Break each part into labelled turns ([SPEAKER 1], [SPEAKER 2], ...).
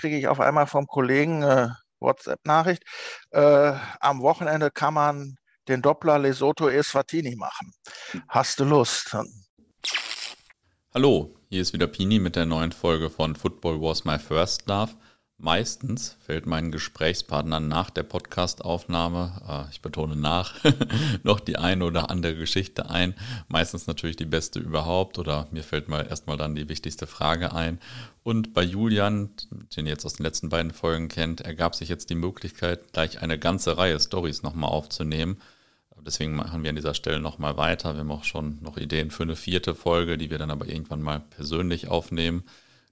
[SPEAKER 1] kriege ich auf einmal vom Kollegen äh, WhatsApp-Nachricht, äh, am Wochenende kann man den Doppler Lesotho Eswatini machen. Hast du Lust?
[SPEAKER 2] Hallo, hier ist wieder Pini mit der neuen Folge von Football Was My First Love. Meistens fällt meinen Gesprächspartnern nach der Podcastaufnahme, äh, ich betone nach, noch die eine oder andere Geschichte ein. Meistens natürlich die beste überhaupt oder mir fällt mal erstmal dann die wichtigste Frage ein. Und bei Julian, den ihr jetzt aus den letzten beiden Folgen kennt, ergab sich jetzt die Möglichkeit, gleich eine ganze Reihe Stories nochmal aufzunehmen. Deswegen machen wir an dieser Stelle nochmal weiter. Wir haben auch schon noch Ideen für eine vierte Folge, die wir dann aber irgendwann mal persönlich aufnehmen.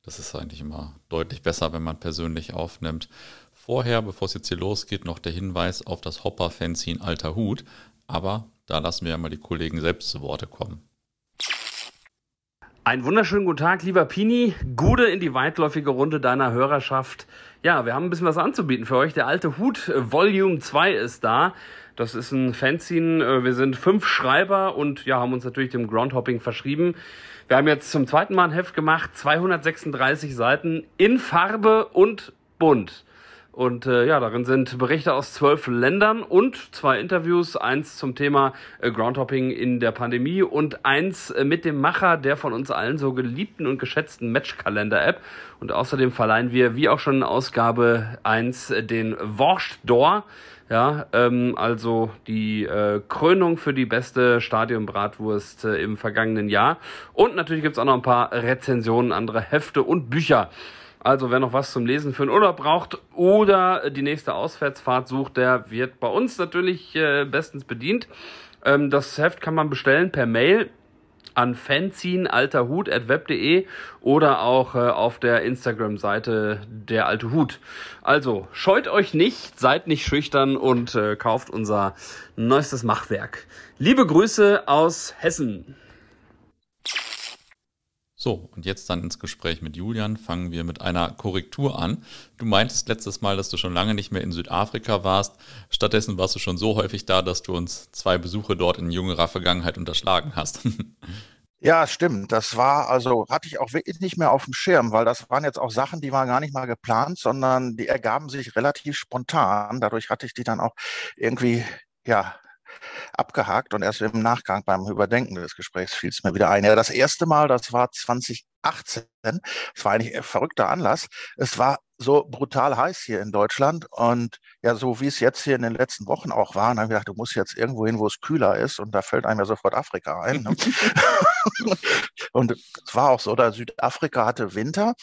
[SPEAKER 2] Das ist eigentlich immer deutlich besser, wenn man persönlich aufnimmt. Vorher, bevor es jetzt hier losgeht, noch der Hinweis auf das Hopper-Fanzine Alter Hut. Aber da lassen wir ja mal die Kollegen selbst zu Worte kommen.
[SPEAKER 3] Einen wunderschönen guten Tag, lieber Pini. Gute in die weitläufige Runde deiner Hörerschaft. Ja, wir haben ein bisschen was anzubieten für euch. Der alte Hut äh, Volume 2 ist da. Das ist ein Fanzine. Äh, wir sind fünf Schreiber und ja, haben uns natürlich dem Groundhopping verschrieben. Wir haben jetzt zum zweiten Mal ein Heft gemacht, 236 Seiten in Farbe und bunt. Und äh, ja, darin sind Berichte aus zwölf Ländern und zwei Interviews, eins zum Thema äh, Groundhopping in der Pandemie und eins äh, mit dem Macher der von uns allen so geliebten und geschätzten Matchkalender-App. Und außerdem verleihen wir, wie auch schon in Ausgabe eins äh, den Worscht Door ja, ähm, also die äh, Krönung für die beste Stadionbratwurst äh, im vergangenen Jahr. Und natürlich gibt's auch noch ein paar Rezensionen, andere Hefte und Bücher. Also wer noch was zum Lesen für einen Urlaub braucht oder die nächste Auswärtsfahrt sucht, der wird bei uns natürlich äh, bestens bedient. Ähm, das Heft kann man bestellen per Mail an fanzinalterhut.web.de oder auch äh, auf der Instagram-Seite der Alte Hut. Also scheut euch nicht, seid nicht schüchtern und äh, kauft unser neuestes Machwerk. Liebe Grüße aus Hessen.
[SPEAKER 2] So, und jetzt dann ins Gespräch mit Julian. Fangen wir mit einer Korrektur an. Du meintest letztes Mal, dass du schon lange nicht mehr in Südafrika warst. Stattdessen warst du schon so häufig da, dass du uns zwei Besuche dort in jüngerer Vergangenheit unterschlagen hast.
[SPEAKER 1] Ja, stimmt. Das war, also hatte ich auch wirklich nicht mehr auf dem Schirm, weil das waren jetzt auch Sachen, die waren gar nicht mal geplant, sondern die ergaben sich relativ spontan. Dadurch hatte ich die dann auch irgendwie, ja, abgehakt und erst im Nachgang beim Überdenken des Gesprächs fiel es mir wieder ein. Ja, das erste Mal, das war 2018. Es war eigentlich ein verrückter Anlass. Es war so brutal heiß hier in Deutschland und ja, so wie es jetzt hier in den letzten Wochen auch war, dann habe ich gedacht, du musst jetzt irgendwo hin, wo es kühler ist und da fällt einem ja sofort Afrika ein. Ne? und es war auch so, da Südafrika hatte Winter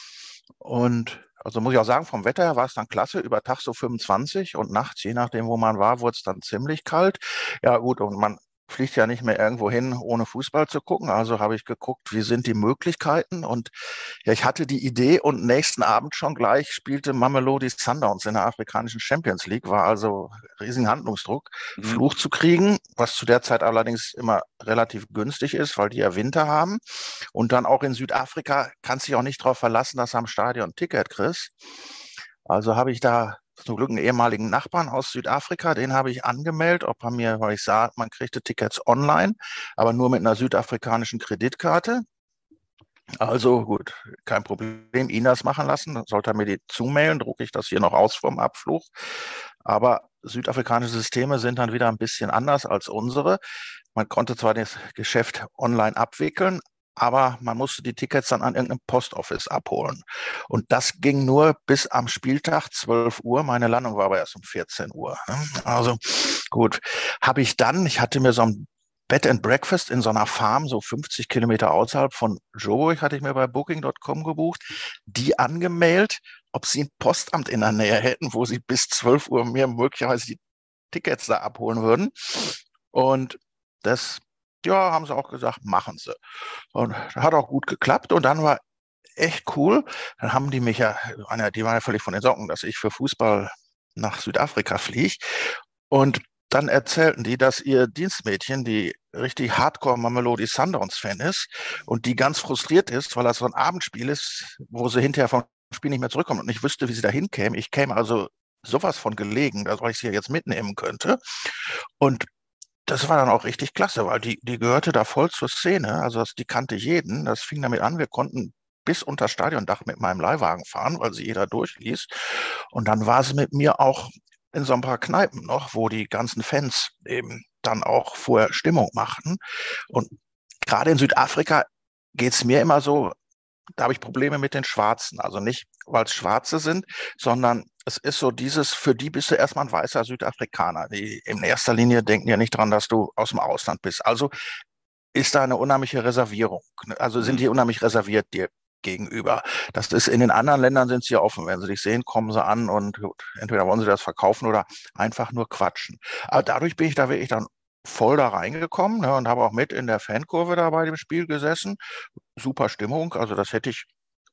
[SPEAKER 1] und also muss ich auch sagen, vom Wetter her war es dann klasse, über Tag so 25 und nachts, je nachdem, wo man war, wurde es dann ziemlich kalt. Ja gut, und man fliegt ja nicht mehr irgendwo hin, ohne Fußball zu gucken. Also habe ich geguckt, wie sind die Möglichkeiten. Und ja, ich hatte die Idee und nächsten Abend schon gleich spielte Mamelodi Sundowns in der afrikanischen Champions League. War also riesigen Handlungsdruck, mhm. Fluch zu kriegen, was zu der Zeit allerdings immer relativ günstig ist, weil die ja Winter haben. Und dann auch in Südafrika kannst du dich auch nicht darauf verlassen, dass du am Stadion Ticket kriegst. Also habe ich da zum Glück einen ehemaligen Nachbarn aus Südafrika, den habe ich angemeldet, ob er mir, weil ich sah, man kriegte Tickets online, aber nur mit einer südafrikanischen Kreditkarte. Also gut, kein Problem, ihn das machen lassen. Sollte er mir die zumailen, drucke ich das hier noch aus vom Abflug. Aber südafrikanische Systeme sind dann wieder ein bisschen anders als unsere. Man konnte zwar das Geschäft online abwickeln, aber man musste die Tickets dann an irgendeinem Postoffice abholen. Und das ging nur bis am Spieltag 12 Uhr. Meine Landung war aber erst um 14 Uhr. Ne? Also gut, habe ich dann, ich hatte mir so ein Bed and Breakfast in so einer Farm, so 50 Kilometer außerhalb von Joburg, hatte ich mir bei Booking.com gebucht, die angemeldet, ob sie ein Postamt in der Nähe hätten, wo sie bis 12 Uhr mir möglicherweise die Tickets da abholen würden. Und das ja, haben sie auch gesagt, machen sie. Und hat auch gut geklappt. Und dann war echt cool. Dann haben die mich ja, die waren ja völlig von den Socken, dass ich für Fußball nach Südafrika fliege. Und dann erzählten die, dass ihr Dienstmädchen, die richtig Hardcore Mamelodi Sundowns Fan ist und die ganz frustriert ist, weil das so ein Abendspiel ist, wo sie hinterher vom Spiel nicht mehr zurückkommt und nicht wüsste, wie sie da hinkäme. Ich käme also sowas von gelegen, dass ich sie jetzt mitnehmen könnte. Und das war dann auch richtig klasse, weil die, die gehörte da voll zur Szene. Also das, die kannte jeden. Das fing damit an. Wir konnten bis unter Stadiondach mit meinem Leihwagen fahren, weil sie jeder durchließ. Und dann war sie mit mir auch in so ein paar Kneipen noch, wo die ganzen Fans eben dann auch vorher Stimmung machten. Und gerade in Südafrika geht es mir immer so, da habe ich Probleme mit den Schwarzen. Also nicht, weil es Schwarze sind, sondern es ist so dieses, für die bist du erstmal ein weißer Südafrikaner. Die in erster Linie denken ja nicht dran, dass du aus dem Ausland bist. Also ist da eine unheimliche Reservierung. Also sind mhm. die unheimlich reserviert dir gegenüber. Das ist in den anderen Ländern sind sie offen. Wenn sie dich sehen, kommen sie an und entweder wollen sie das verkaufen oder einfach nur quatschen. Aber dadurch bin ich da wirklich dann voll da reingekommen ne, und habe auch mit in der Fankurve da bei dem Spiel gesessen. Super Stimmung. Also das hätte ich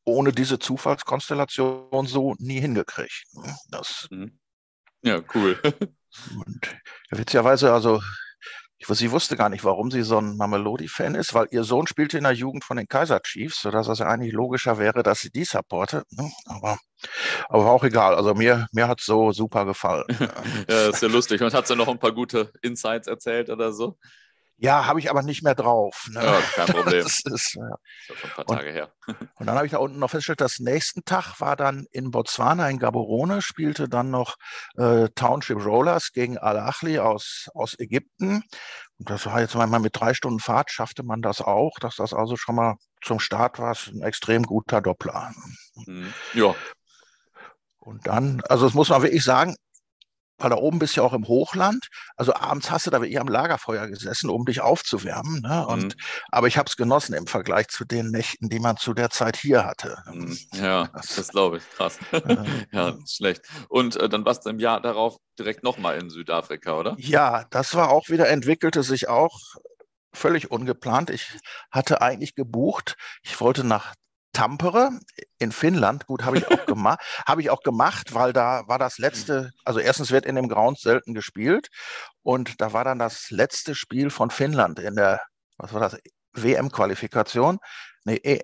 [SPEAKER 1] ohne diese Zufallskonstellation so nie hingekriegt. Ne. Das,
[SPEAKER 2] mhm. ja, cool.
[SPEAKER 1] und witzigerweise, also ich, sie wusste gar nicht, warum sie so ein Mamelodi-Fan ist, weil ihr Sohn spielte in der Jugend von den Kaiser Chiefs, sodass es eigentlich logischer wäre, dass sie die supportet. Ne? Aber, aber auch egal. Also mir, mir hat es so super gefallen.
[SPEAKER 2] ja, ist ja lustig. Und hat sie noch ein paar gute Insights erzählt oder so?
[SPEAKER 1] Ja, habe ich aber nicht mehr drauf.
[SPEAKER 2] Ne? Ja, kein Problem.
[SPEAKER 1] das ist, ja.
[SPEAKER 2] das ist schon ein paar Tage
[SPEAKER 1] und,
[SPEAKER 2] her.
[SPEAKER 1] und dann habe ich da unten noch festgestellt, dass nächsten Tag war dann in Botswana, in Gaborone, spielte dann noch äh, Township Rollers gegen Al-Achli aus, aus Ägypten. Und das war jetzt mal mit drei Stunden Fahrt, schaffte man das auch, dass das also schon mal zum Start war, ein extrem guter Doppler.
[SPEAKER 2] Mhm. Ja.
[SPEAKER 1] Und dann, also das muss man wirklich sagen, weil da oben bist du ja auch im Hochland. Also abends hast du da wirklich am Lagerfeuer gesessen, um dich aufzuwärmen. Ne? Und, mhm. Aber ich habe es genossen im Vergleich zu den Nächten, die man zu der Zeit hier hatte.
[SPEAKER 2] Mhm. Ja, das, das glaube ich. Krass. ja, schlecht. Und äh, dann warst du im Jahr darauf direkt nochmal in Südafrika, oder?
[SPEAKER 1] Ja, das war auch wieder, entwickelte sich auch völlig ungeplant. Ich hatte eigentlich gebucht, ich wollte nach Tampere in Finnland, gut, habe ich auch gemacht, habe ich auch gemacht, weil da war das letzte, also erstens wird in dem Ground selten gespielt und da war dann das letzte Spiel von Finnland in der, was war das, WM-Qualifikation, nee, e,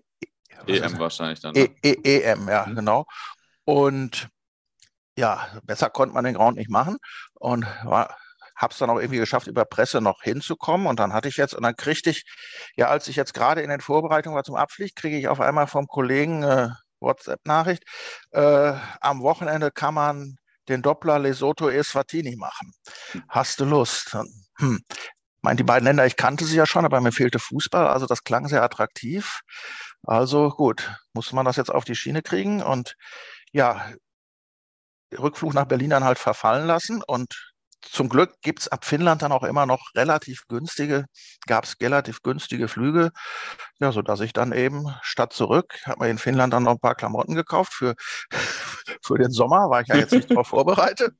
[SPEAKER 2] EM wahrscheinlich dann.
[SPEAKER 1] Ne? E, e, EM, ja, mhm. genau. Und ja, besser konnte man den Ground nicht machen und war habe es dann auch irgendwie geschafft, über Presse noch hinzukommen. Und dann hatte ich jetzt, und dann kriegte ich, ja, als ich jetzt gerade in den Vorbereitungen war zum Abflieg, kriege ich auf einmal vom Kollegen äh, WhatsApp-Nachricht, äh, am Wochenende kann man den Doppler Lesotho Eswatini machen. Hast du Lust? Hm. Ich meine, die beiden Länder, ich kannte sie ja schon, aber mir fehlte Fußball, also das klang sehr attraktiv. Also gut, musste man das jetzt auf die Schiene kriegen und ja, Rückflug nach Berlin dann halt verfallen lassen und zum Glück gibt es ab Finnland dann auch immer noch relativ günstige, gab es relativ günstige Flüge, ja, so dass ich dann eben statt zurück, habe mir in Finnland dann noch ein paar Klamotten gekauft für, für den Sommer, war ich ja jetzt nicht darauf vorbereitet.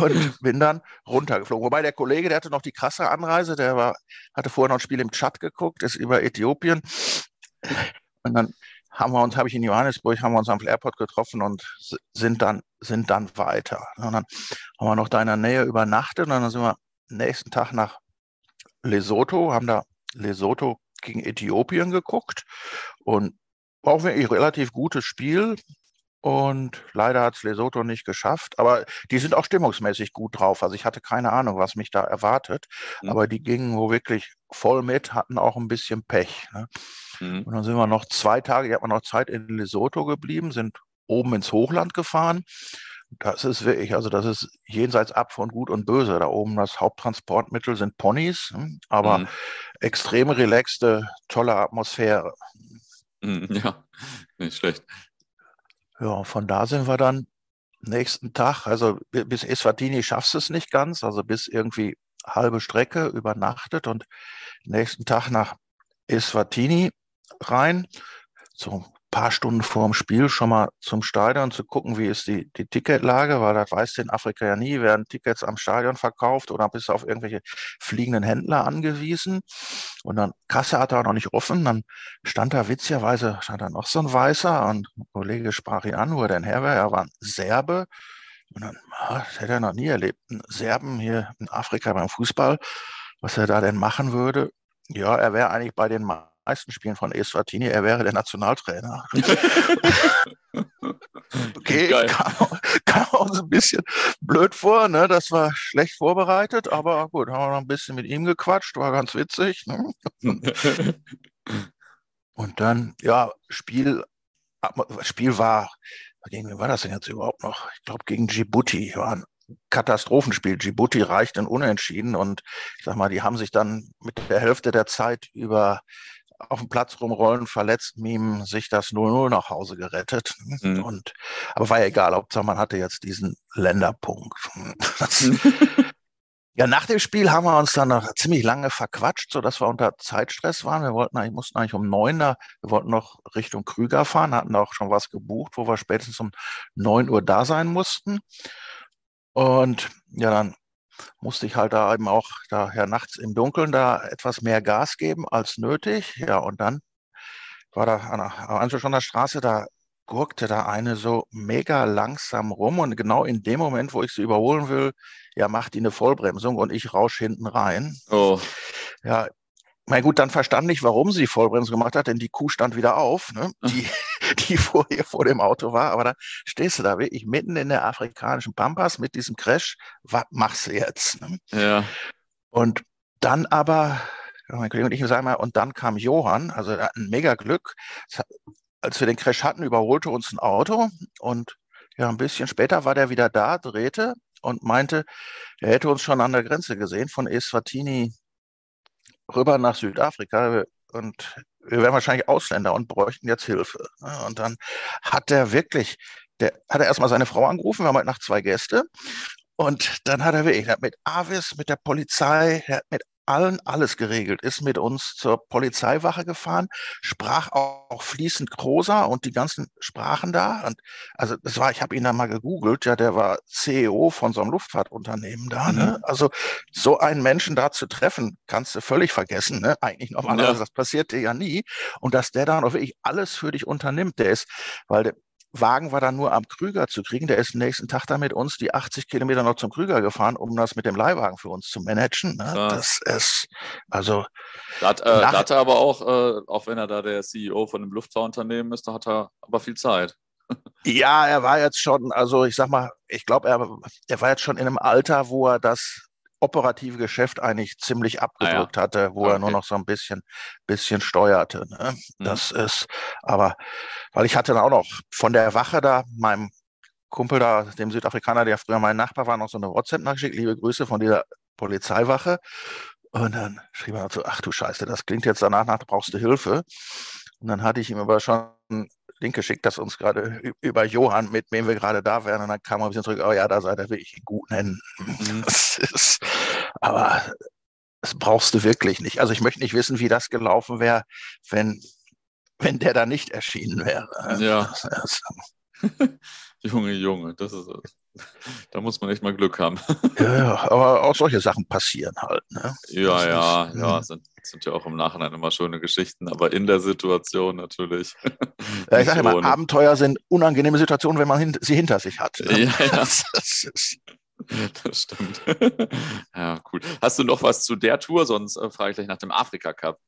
[SPEAKER 1] Und bin dann runtergeflogen. Wobei der Kollege, der hatte noch die krasse Anreise, der war, hatte vorher noch ein Spiel im Tschad geguckt, ist über Äthiopien. Und dann haben wir uns, habe ich in Johannesburg, haben wir uns am Airport getroffen und sind dann, sind dann weiter. Und dann haben wir noch da in der Nähe übernachtet und dann sind wir nächsten Tag nach Lesotho, haben da Lesotho gegen Äthiopien geguckt und war auch wirklich relativ gutes Spiel. Und leider hat es Lesotho nicht geschafft. Aber die sind auch stimmungsmäßig gut drauf. Also ich hatte keine Ahnung, was mich da erwartet. Mhm. Aber die gingen wo wirklich voll mit, hatten auch ein bisschen Pech. Ne? Mhm. Und dann sind wir noch zwei Tage, ich habe noch Zeit in Lesotho geblieben, sind oben ins Hochland gefahren. Das ist wirklich, also das ist jenseits ab von Gut und Böse. Da oben das Haupttransportmittel sind Ponys, hm, aber mhm. extrem relaxte, tolle Atmosphäre.
[SPEAKER 2] Mhm, ja, nicht schlecht.
[SPEAKER 1] Ja, von da sind wir dann nächsten Tag, also bis Eswatini schaffst du es nicht ganz, also bis irgendwie halbe Strecke übernachtet und nächsten Tag nach Eswatini rein, so paar Stunden vor dem Spiel schon mal zum Stadion zu gucken, wie ist die, die Ticketlage, weil das weiß in Afrika ja nie, werden Tickets am Stadion verkauft oder bist du auf irgendwelche fliegenden Händler angewiesen. Und dann Kasse hat er noch nicht offen, dann stand da witzigerweise, stand da noch so ein Weißer und ein Kollege sprach ihn an, wo er denn her wäre, er war ein Serbe. Und dann, ah, das hätte er noch nie erlebt, ein Serben hier in Afrika beim Fußball, was er da denn machen würde. Ja, er wäre eigentlich bei den meisten Spielen von Eswatini, er wäre der Nationaltrainer. okay, Geil. kam, kam uns ein bisschen blöd vor, ne? das war schlecht vorbereitet, aber gut, haben wir noch ein bisschen mit ihm gequatscht, war ganz witzig. Ne? Und dann, ja, Spiel, Spiel war, gegen wen war das denn jetzt überhaupt noch? Ich glaube, gegen Djibouti war ein Katastrophenspiel. Djibouti reicht in Unentschieden und ich sag mal, die haben sich dann mit der Hälfte der Zeit über auf dem Platz rumrollen, verletzt, mimen, sich das 0-0 nach Hause gerettet. Mhm. Und, aber war ja egal, Hauptsache man hatte jetzt diesen Länderpunkt. Das, ja, nach dem Spiel haben wir uns dann noch ziemlich lange verquatscht, sodass wir unter Zeitstress waren. Wir wollten eigentlich, mussten eigentlich um neun da, wir wollten noch Richtung Krüger fahren, hatten auch schon was gebucht, wo wir spätestens um neun Uhr da sein mussten. Und ja, dann musste ich halt da eben auch daher nachts im Dunkeln da etwas mehr Gas geben als nötig. Ja, und dann war da an der Anschluss an der Straße, da gurkte da eine so mega langsam rum und genau in dem Moment, wo ich sie überholen will, ja, macht die eine Vollbremsung und ich rausch hinten rein.
[SPEAKER 2] Oh.
[SPEAKER 1] Ja, na gut, dann verstand ich, warum sie Vollbremsung gemacht hat, denn die Kuh stand wieder auf, ne? die, die vorher vor dem Auto war. Aber da stehst du da wirklich mitten in der afrikanischen Pampas mit diesem Crash. Was machst du jetzt? Ne?
[SPEAKER 2] Ja.
[SPEAKER 1] Und dann aber, mein Kollege und ich sagen mal, und dann kam Johann, also er hat ein mega Glück. Als wir den Crash hatten, überholte uns ein Auto und ja, ein bisschen später war der wieder da, drehte und meinte, er hätte uns schon an der Grenze gesehen von Eswatini rüber nach Südafrika und wir wären wahrscheinlich Ausländer und bräuchten jetzt Hilfe. Und dann hat er wirklich, der hat er erstmal seine Frau angerufen, wir haben heute Nacht zwei Gäste. Und dann hat er wirklich, er hat mit Avis, mit der Polizei, er hat mit allen alles geregelt, ist mit uns zur Polizeiwache gefahren, sprach auch fließend Prosa und die ganzen Sprachen da. Und also das war, ich habe ihn da mal gegoogelt, ja, der war CEO von so einem Luftfahrtunternehmen da. Ne? Mhm. Also so einen Menschen da zu treffen, kannst du völlig vergessen. Ne? Eigentlich normalerweise, ja. das passiert dir ja nie. Und dass der dann auch wirklich alles für dich unternimmt, der ist, weil der, Wagen war dann nur am Krüger zu kriegen. Der ist nächsten Tag dann mit uns die 80 Kilometer noch zum Krüger gefahren, um das mit dem Leihwagen für uns zu managen. Ne? Das ist, also.
[SPEAKER 2] Da hat, äh, da hat er aber auch, äh, auch wenn er da der CEO von einem Luftfahrunternehmen ist, da hat er aber viel Zeit.
[SPEAKER 1] Ja, er war jetzt schon, also ich sag mal, ich glaube, er, er war jetzt schon in einem Alter, wo er das operative Geschäft eigentlich ziemlich abgedrückt ah, ja. hatte, wo okay. er nur noch so ein bisschen, bisschen steuerte. Ne? Mhm. Das ist, aber, weil ich hatte dann auch noch von der Wache da, meinem Kumpel da, dem Südafrikaner, der früher mein Nachbar war, noch so eine WhatsApp-Nachricht, liebe Grüße von dieser Polizeiwache. Und dann schrieb er so, ach du Scheiße, das klingt jetzt danach nach, brauchst du Hilfe. Und dann hatte ich ihm aber schon Link geschickt, das uns gerade über Johann, mit wem wir gerade da wären. Und dann kam er ein bisschen zurück, oh ja, da seid ihr wirklich in guten Händen. Mhm. Ist, aber das brauchst du wirklich nicht. Also ich möchte nicht wissen, wie das gelaufen wäre, wenn, wenn der da nicht erschienen wäre.
[SPEAKER 2] Ja. Junge, Junge, das ist da muss man echt mal Glück haben.
[SPEAKER 1] ja, aber auch solche Sachen passieren halt. Ne?
[SPEAKER 2] Ja, das ja, ist, ja, hm. sind, sind ja auch im Nachhinein immer schöne Geschichten, aber in der Situation natürlich.
[SPEAKER 1] Ja, ich sage immer, Abenteuer sind unangenehme Situationen, wenn man hin, sie hinter sich hat.
[SPEAKER 2] Ne? Ja, ja. Das, das, das stimmt. ja, cool. Hast du noch was zu der Tour? Sonst äh, frage ich gleich nach dem Afrika Cup.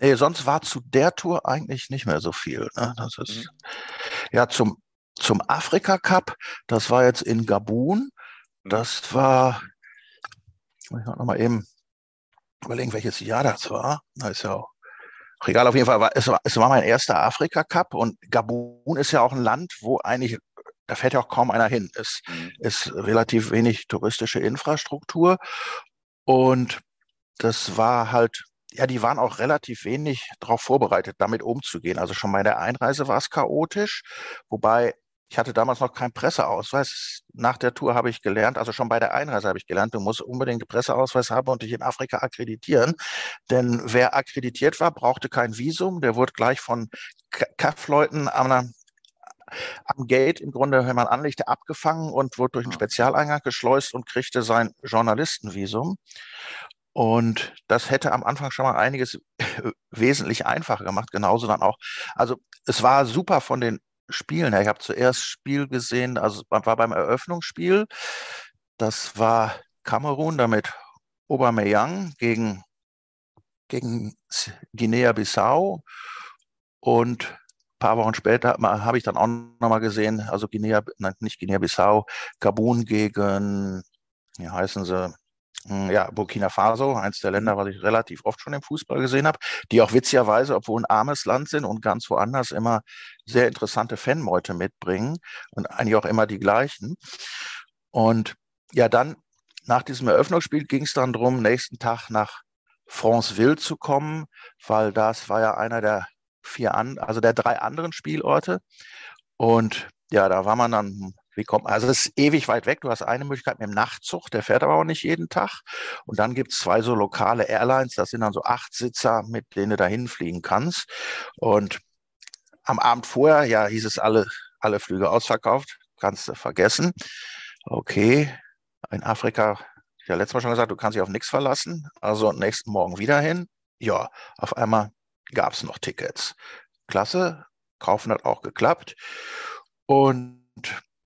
[SPEAKER 1] Nee, sonst war zu der Tour eigentlich nicht mehr so viel. Ne? Das ist mhm. ja zum zum Afrika Cup. Das war jetzt in Gabun. Das war, ich muss noch mal eben überlegen, welches Jahr das war. Da ist ja auch egal, auf jeden Fall, war, es, war, es war mein erster Afrika Cup und Gabun ist ja auch ein Land, wo eigentlich, da fährt ja auch kaum einer hin. Es mhm. ist relativ wenig touristische Infrastruktur und das war halt ja, die waren auch relativ wenig darauf vorbereitet, damit umzugehen. Also schon bei der Einreise war es chaotisch, wobei ich hatte damals noch keinen Presseausweis. Nach der Tour habe ich gelernt, also schon bei der Einreise habe ich gelernt, du musst unbedingt einen Presseausweis haben und dich in Afrika akkreditieren. Denn wer akkreditiert war, brauchte kein Visum. Der wurde gleich von Kaffleuten am, am Gate im Grunde, wenn man anlegte, abgefangen und wurde durch einen Spezialeingang geschleust und kriegte sein Journalistenvisum. Und das hätte am Anfang schon mal einiges wesentlich einfacher gemacht, genauso dann auch. Also es war super von den Spielen her. Ich habe zuerst Spiel gesehen, also war beim Eröffnungsspiel. Das war Kamerun, damit Aubameyang gegen, gegen Guinea-Bissau. Und ein paar Wochen später habe ich dann auch nochmal gesehen, also Guinea, nein, nicht Guinea-Bissau, Gabun gegen, wie heißen sie, ja, Burkina Faso, eins der Länder, was ich relativ oft schon im Fußball gesehen habe, die auch witzigerweise, obwohl ein armes Land sind und ganz woanders immer sehr interessante Fanmeute mitbringen und eigentlich auch immer die gleichen. Und ja, dann nach diesem Eröffnungsspiel ging es dann darum, nächsten Tag nach Franceville zu kommen, weil das war ja einer der vier an, also der drei anderen Spielorte. Und ja, da war man dann wie kommt Also es ist ewig weit weg. Du hast eine Möglichkeit mit dem Nachtzug, der fährt aber auch nicht jeden Tag. Und dann gibt es zwei so lokale Airlines, das sind dann so acht Sitzer, mit denen du dahin fliegen kannst. Und am Abend vorher, ja, hieß es alle, alle Flüge ausverkauft, kannst du vergessen. Okay, in Afrika, habe letztes Mal schon gesagt, du kannst dich auf nichts verlassen. Also nächsten Morgen wieder hin. Ja, auf einmal gab es noch Tickets. Klasse, kaufen hat auch geklappt. Und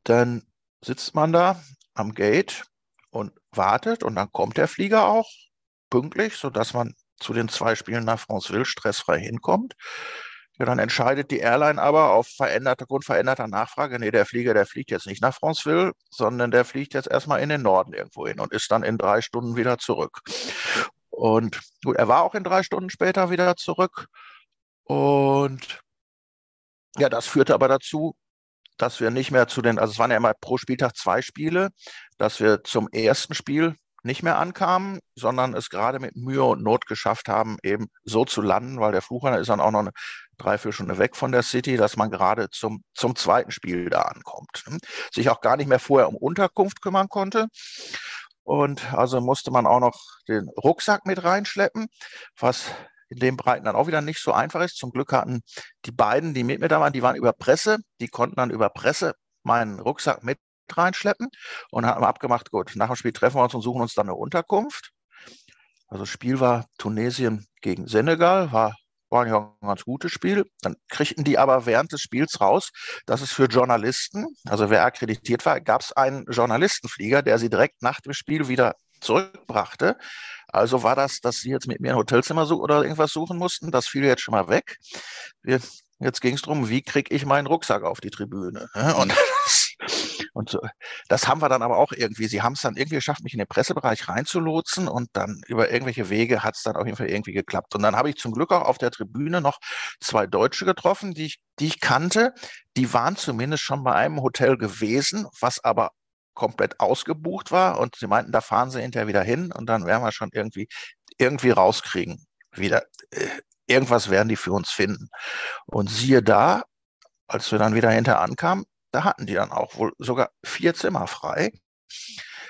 [SPEAKER 1] dann sitzt man da am Gate und wartet und dann kommt der Flieger auch pünktlich, sodass man zu den zwei Spielen nach Franceville stressfrei hinkommt. Ja, dann entscheidet die Airline aber auf veränderte, grundveränderter Nachfrage, nee, der Flieger, der fliegt jetzt nicht nach Franceville, sondern der fliegt jetzt erstmal in den Norden irgendwo hin und ist dann in drei Stunden wieder zurück. Und gut, er war auch in drei Stunden später wieder zurück. Und ja, das führte aber dazu, dass wir nicht mehr zu den, also es waren ja immer pro Spieltag zwei Spiele, dass wir zum ersten Spiel nicht mehr ankamen, sondern es gerade mit Mühe und Not geschafft haben, eben so zu landen, weil der Flughafen ist dann auch noch eine Dreiviertelstunde weg von der City, dass man gerade zum, zum zweiten Spiel da ankommt. Ne? Sich auch gar nicht mehr vorher um Unterkunft kümmern konnte. Und also musste man auch noch den Rucksack mit reinschleppen, was in dem Breiten dann auch wieder nicht so einfach ist. Zum Glück hatten die beiden, die mit mir da waren, die waren über Presse, die konnten dann über Presse meinen Rucksack mit reinschleppen und haben abgemacht, gut, nach dem Spiel treffen wir uns und suchen uns dann eine Unterkunft. Also das Spiel war Tunesien gegen Senegal, war, war ja ein ganz gutes Spiel. Dann kriegten die aber während des Spiels raus, dass es für Journalisten, also wer akkreditiert war, gab es einen Journalistenflieger, der sie direkt nach dem Spiel wieder zurückbrachte. Also war das, dass sie jetzt mit mir ein Hotelzimmer suchen oder irgendwas suchen mussten. Das fiel jetzt schon mal weg. Wir, jetzt ging es darum, wie kriege ich meinen Rucksack auf die Tribüne? Und, das, und so, das haben wir dann aber auch irgendwie. Sie haben es dann irgendwie geschafft, mich in den Pressebereich reinzulotsen und dann über irgendwelche Wege hat es dann auf jeden Fall irgendwie geklappt. Und dann habe ich zum Glück auch auf der Tribüne noch zwei Deutsche getroffen, die ich, die ich kannte. Die waren zumindest schon bei einem Hotel gewesen, was aber komplett ausgebucht war und sie meinten, da fahren sie hinterher wieder hin und dann werden wir schon irgendwie, irgendwie rauskriegen. Wieder, äh, irgendwas werden die für uns finden. Und siehe da, als wir dann wieder hinterher ankamen, da hatten die dann auch wohl sogar vier Zimmer frei.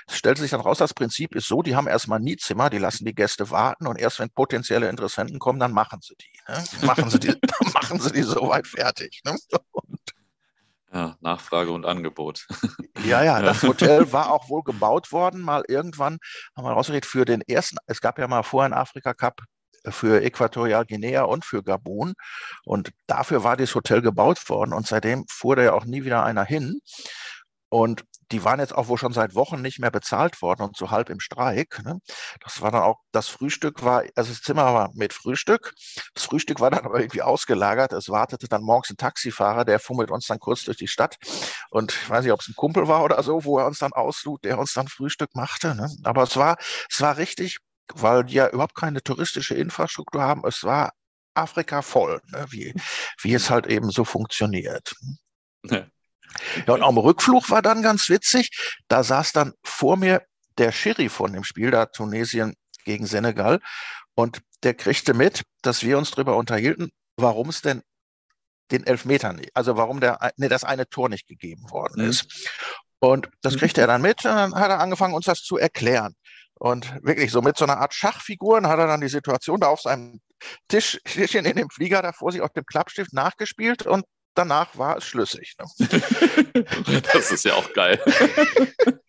[SPEAKER 1] Es stellt sich dann raus, das Prinzip ist so, die haben erstmal nie Zimmer, die lassen die Gäste warten und erst wenn potenzielle Interessenten kommen, dann machen sie die. Ne? Machen sie die, machen sie die soweit fertig. Ne?
[SPEAKER 2] Ja, Nachfrage und Angebot.
[SPEAKER 1] Ja, ja, das Hotel war auch wohl gebaut worden, mal irgendwann, haben wir rausgeredet, für den ersten, es gab ja mal vorher einen Afrika Cup für Äquatorial Guinea und für Gabun. Und dafür war das Hotel gebaut worden und seitdem fuhr da ja auch nie wieder einer hin. Und die waren jetzt auch wohl schon seit Wochen nicht mehr bezahlt worden und so halb im Streik. Ne? Das war dann auch, das Frühstück war, also das Zimmer war mit Frühstück. Das Frühstück war dann aber irgendwie ausgelagert. Es wartete dann morgens ein Taxifahrer, der mit uns dann kurz durch die Stadt. Und ich weiß nicht, ob es ein Kumpel war oder so, wo er uns dann auslud, der uns dann Frühstück machte. Ne? Aber es war, es war richtig, weil die ja überhaupt keine touristische Infrastruktur haben. Es war Afrika voll, ne? wie, wie es halt eben so funktioniert. Ja. Ja, und am Rückflug war dann ganz witzig. Da saß dann vor mir der Schiri von dem Spiel, da Tunesien gegen Senegal. Und der kriegte mit, dass wir uns darüber unterhielten, warum es denn den Elfmeter nicht, also warum der, nee, das eine Tor nicht gegeben worden mhm. ist. Und das mhm. kriegte er dann mit und dann hat er angefangen, uns das zu erklären. Und wirklich so mit so einer Art Schachfiguren hat er dann die Situation da auf seinem Tisch, Tischchen in dem Flieger da vor sich auf dem Klappstift nachgespielt und danach war es schlüssig.
[SPEAKER 2] Ne? das ist ja auch geil.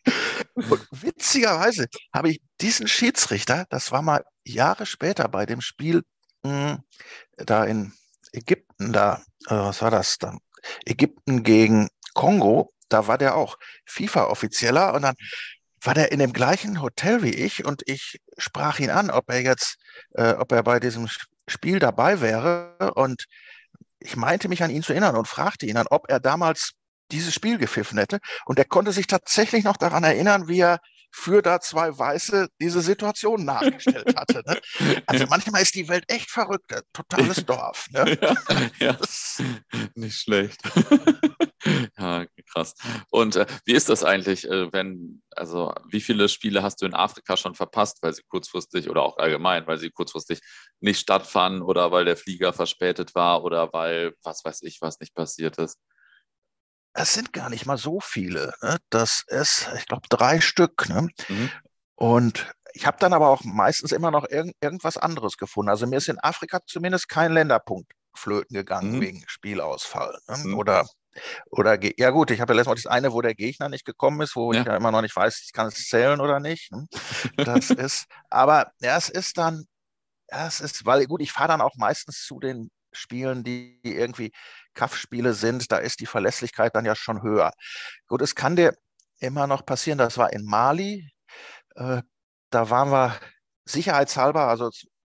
[SPEAKER 1] Und witzigerweise habe ich diesen Schiedsrichter, das war mal Jahre später bei dem Spiel mh, hm, da in Ägypten, da, äh, was war das dann? Ägypten gegen Kongo, da war der auch FIFA-Offizieller und dann war der in dem gleichen Hotel wie ich und ich sprach ihn an, ob er jetzt, äh, ob er bei diesem Spiel dabei wäre und ich meinte mich an ihn zu erinnern und fragte ihn dann, ob er damals dieses Spiel gepfiffen hätte. Und er konnte sich tatsächlich noch daran erinnern, wie er für da zwei Weiße diese Situation nachgestellt hatte. Ne? Also ja. manchmal ist die Welt echt verrückt, totales Dorf. Ne? Ja,
[SPEAKER 2] ja. Nicht schlecht. ja, krass. Und äh, wie ist das eigentlich, äh, wenn, also wie viele Spiele hast du in Afrika schon verpasst, weil sie kurzfristig oder auch allgemein, weil sie kurzfristig nicht stattfanden oder weil der Flieger verspätet war oder weil was weiß ich, was nicht passiert ist?
[SPEAKER 1] Es sind gar nicht mal so viele. Ne? Das ist, ich glaube, drei Stück. Ne? Mhm. Und ich habe dann aber auch meistens immer noch irg irgendwas anderes gefunden. Also mir ist in Afrika zumindest kein Länderpunkt flöten gegangen mhm. wegen Spielausfall. Ne? Mhm. Oder oder ja gut, ich habe ja letztes Mal das eine, wo der Gegner nicht gekommen ist, wo ja. ich ja immer noch nicht weiß, ich kann es zählen oder nicht. Ne? Das ist, aber ja, es ist dann, ja, es ist, weil gut, ich fahre dann auch meistens zu den Spielen, die irgendwie Kaff-Spiele sind, da ist die Verlässlichkeit dann ja schon höher. Gut, es kann dir immer noch passieren, das war in Mali, äh, da waren wir sicherheitshalber, also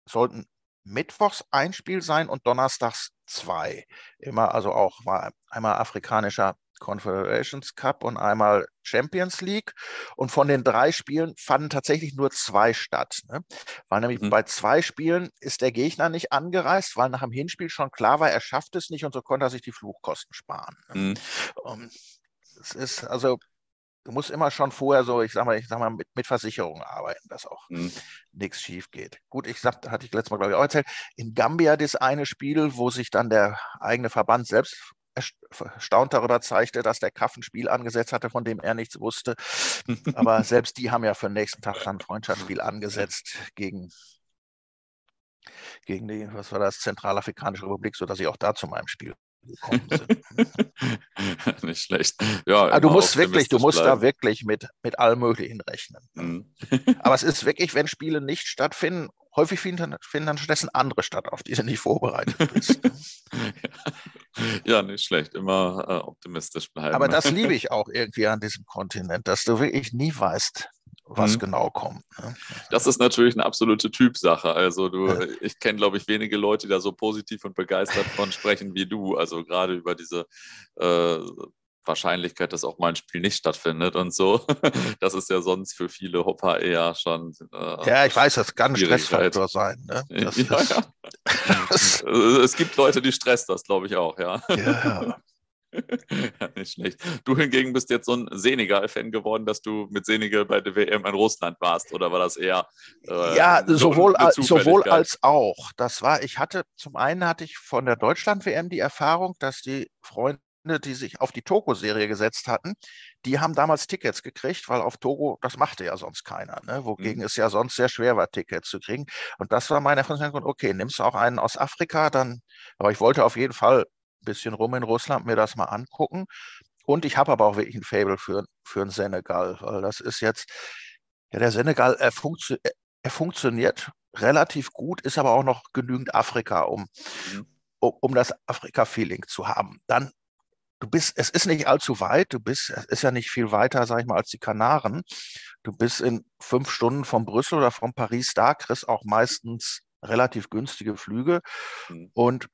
[SPEAKER 1] sollten mittwochs ein Spiel sein und donnerstags zwei. Immer, also auch war einmal afrikanischer Confederations Cup und einmal Champions League. Und von den drei Spielen fanden tatsächlich nur zwei statt. Ne? Weil nämlich mhm. bei zwei Spielen ist der Gegner nicht angereist, weil nach dem Hinspiel schon klar war, er schafft es nicht und so konnte er sich die Fluchkosten sparen. Ne? Mhm. Um, es ist also du musst immer schon vorher so, ich sag mal, ich sag mal, mit, mit Versicherungen arbeiten, dass auch mhm. nichts schief geht. Gut, ich sag, hatte ich letztes Mal, glaube ich, auch erzählt, in Gambia das eine Spiel, wo sich dann der eigene Verband selbst erstaunt darüber zeigte, dass der Kaff ein Spiel angesetzt hatte, von dem er nichts wusste. Aber selbst die haben ja für den nächsten Tag dann ein Freundschaftsspiel angesetzt gegen, gegen die, was war das, Zentralafrikanische Republik, sodass ich auch da zu meinem Spiel gekommen
[SPEAKER 2] sind. Nicht schlecht. Ja,
[SPEAKER 1] Aber du musst wirklich, du musst bleiben. da wirklich mit, mit allem Möglichen rechnen. Mhm. Aber es ist wirklich, wenn Spiele nicht stattfinden, häufig finden, finden dann stattdessen andere statt, auf die du nicht vorbereitet bist.
[SPEAKER 2] ja, nicht schlecht. Immer äh, optimistisch bleiben.
[SPEAKER 1] Aber das liebe ich auch irgendwie an diesem Kontinent, dass du wirklich nie weißt, was mhm. genau kommt. Ne?
[SPEAKER 2] Das ist natürlich eine absolute Typsache. Also du, ich kenne, glaube ich, wenige Leute, die da so positiv und begeistert von sprechen wie du. Also gerade über diese äh, Wahrscheinlichkeit, dass auch mal ein Spiel nicht stattfindet und so. Das ist ja sonst für viele Hopper eher schon.
[SPEAKER 1] Äh, ja, ich weiß, das kann ein Stressfaktor sein. Ne? ja, ist,
[SPEAKER 2] ja. es gibt Leute, die stresst das, glaube ich auch, ja. Ja. ja, nicht schlecht. Du hingegen bist jetzt so ein Senegal-Fan geworden, dass du mit Senegal bei der WM in Russland warst, oder war das eher?
[SPEAKER 1] Äh, ja, sowohl, als, sowohl als auch. Das war, ich hatte, zum einen hatte ich von der Deutschland-WM die Erfahrung, dass die Freunde, die sich auf die Togo-Serie gesetzt hatten, die haben damals Tickets gekriegt, weil auf Togo, das machte ja sonst keiner, ne? wogegen mhm. es ja sonst sehr schwer war, Tickets zu kriegen. Und das war meine Erfahrung, okay, nimmst du auch einen aus Afrika, dann, aber ich wollte auf jeden Fall bisschen rum in Russland, mir das mal angucken. Und ich habe aber auch wirklich ein Fable für, für den Senegal, weil das ist jetzt, ja, der Senegal, er, funktio er funktioniert relativ gut, ist aber auch noch genügend Afrika, um, mhm. um, um das Afrika-Feeling zu haben. Dann, du bist, es ist nicht allzu weit, du bist, es ist ja nicht viel weiter, sag ich mal, als die Kanaren. Du bist in fünf Stunden von Brüssel oder von Paris da, kriegst auch meistens relativ günstige Flüge. Mhm. Und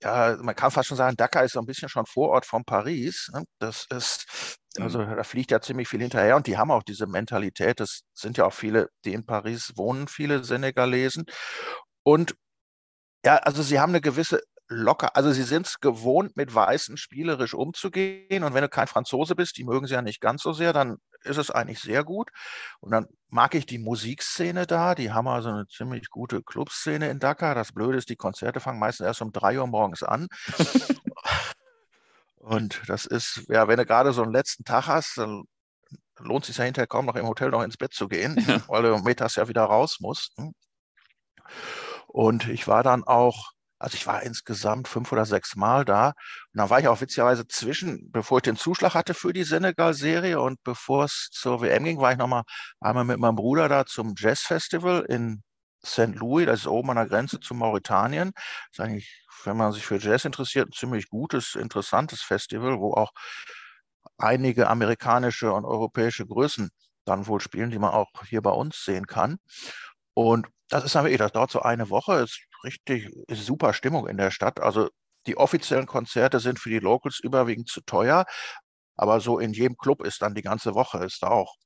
[SPEAKER 1] ja, man kann fast schon sagen, Dakar ist so ein bisschen schon Vorort von Paris. Ne? Das ist, also mhm. da fliegt ja ziemlich viel hinterher und die haben auch diese Mentalität. Das sind ja auch viele, die in Paris wohnen, viele Senegalesen. Und ja, also sie haben eine gewisse locker, also sie sind es gewohnt, mit Weißen spielerisch umzugehen. Und wenn du kein Franzose bist, die mögen sie ja nicht ganz so sehr, dann ist es eigentlich sehr gut. Und dann mag ich die Musikszene da. Die haben also eine ziemlich gute Clubszene in Dakar. Das Blöde ist, die Konzerte fangen meistens erst um drei Uhr morgens an. Und das ist, ja, wenn du gerade so einen letzten Tag hast, dann lohnt es sich ja hinterher kaum noch im Hotel noch ins Bett zu gehen, ja. weil du mittags ja wieder raus musst. Hm. Und ich war dann auch also ich war insgesamt fünf oder sechs Mal da. Und dann war ich auch witzigerweise zwischen, bevor ich den Zuschlag hatte für die Senegal-Serie und bevor es zur WM ging, war ich nochmal einmal mit meinem Bruder da zum Jazz-Festival in St. Louis, das ist oben an der Grenze zu Mauretanien. Das ist eigentlich, wenn man sich für Jazz interessiert, ein ziemlich gutes, interessantes Festival, wo auch einige amerikanische und europäische Größen dann wohl spielen, die man auch hier bei uns sehen kann. Und das ist dann wirklich, das dauert so eine Woche, ist richtig, super Stimmung in der Stadt. Also die offiziellen Konzerte sind für die Locals überwiegend zu teuer, aber so in jedem Club ist dann die ganze Woche, ist da auch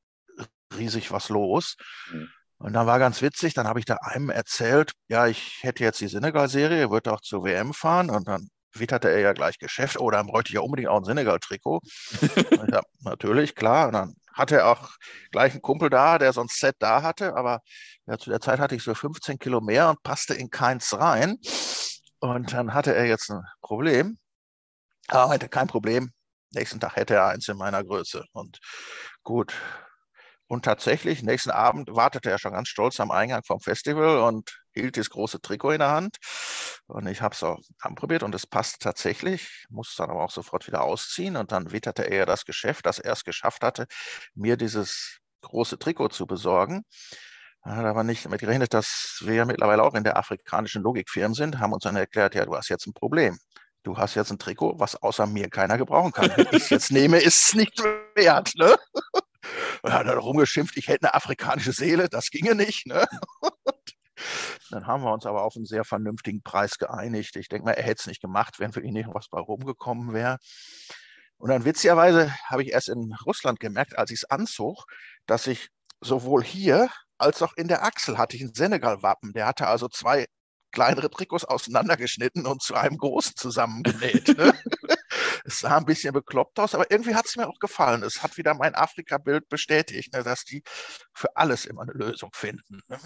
[SPEAKER 1] riesig was los. Mhm. Und dann war ganz witzig, dann habe ich da einem erzählt, ja, ich hätte jetzt die Senegal-Serie, würde auch zur WM fahren und dann witterte er ja gleich Geschäft. Oh, dann bräuchte ich ja unbedingt auch ein Senegal-Trikot. ja, natürlich, klar. Und dann hatte er auch gleich einen Kumpel da, der so ein Set da hatte, aber ja, zu der Zeit hatte ich so 15 Kilo mehr und passte in keins rein. Und dann hatte er jetzt ein Problem. Aber heute kein Problem. Nächsten Tag hätte er eins in meiner Größe. Und gut, und tatsächlich, nächsten Abend wartete er schon ganz stolz am Eingang vom Festival und hielt das große Trikot in der Hand. Und ich habe es auch anprobiert und es passte tatsächlich, musste dann aber auch sofort wieder ausziehen. Und dann witterte er das Geschäft, das er es geschafft hatte, mir dieses große Trikot zu besorgen. Er hat aber nicht damit gerechnet, dass wir mittlerweile auch in der afrikanischen Logikfirmen sind, haben uns dann erklärt, ja, du hast jetzt ein Problem. Du hast jetzt ein Trikot, was außer mir keiner gebrauchen kann. Wenn ich es jetzt nehme, ist es nicht wert. Ne? Und hat dann rumgeschimpft, ich hätte eine afrikanische Seele, das ginge nicht. Ne? dann haben wir uns aber auf einen sehr vernünftigen Preis geeinigt. Ich denke mal, er hätte es nicht gemacht, wenn für ihn nicht was bei rumgekommen wäre. Und dann witzigerweise habe ich erst in Russland gemerkt, als ich es anzog, dass ich sowohl hier als auch in der Achsel hatte ich ein Senegal-Wappen. Der hatte also zwei kleinere Trikots auseinandergeschnitten und zu einem großen zusammengenäht. Ne? es sah ein bisschen bekloppt aus, aber irgendwie hat es mir auch gefallen. Es hat wieder mein Afrika-Bild bestätigt, ne, dass die für alles immer eine Lösung finden. Ne?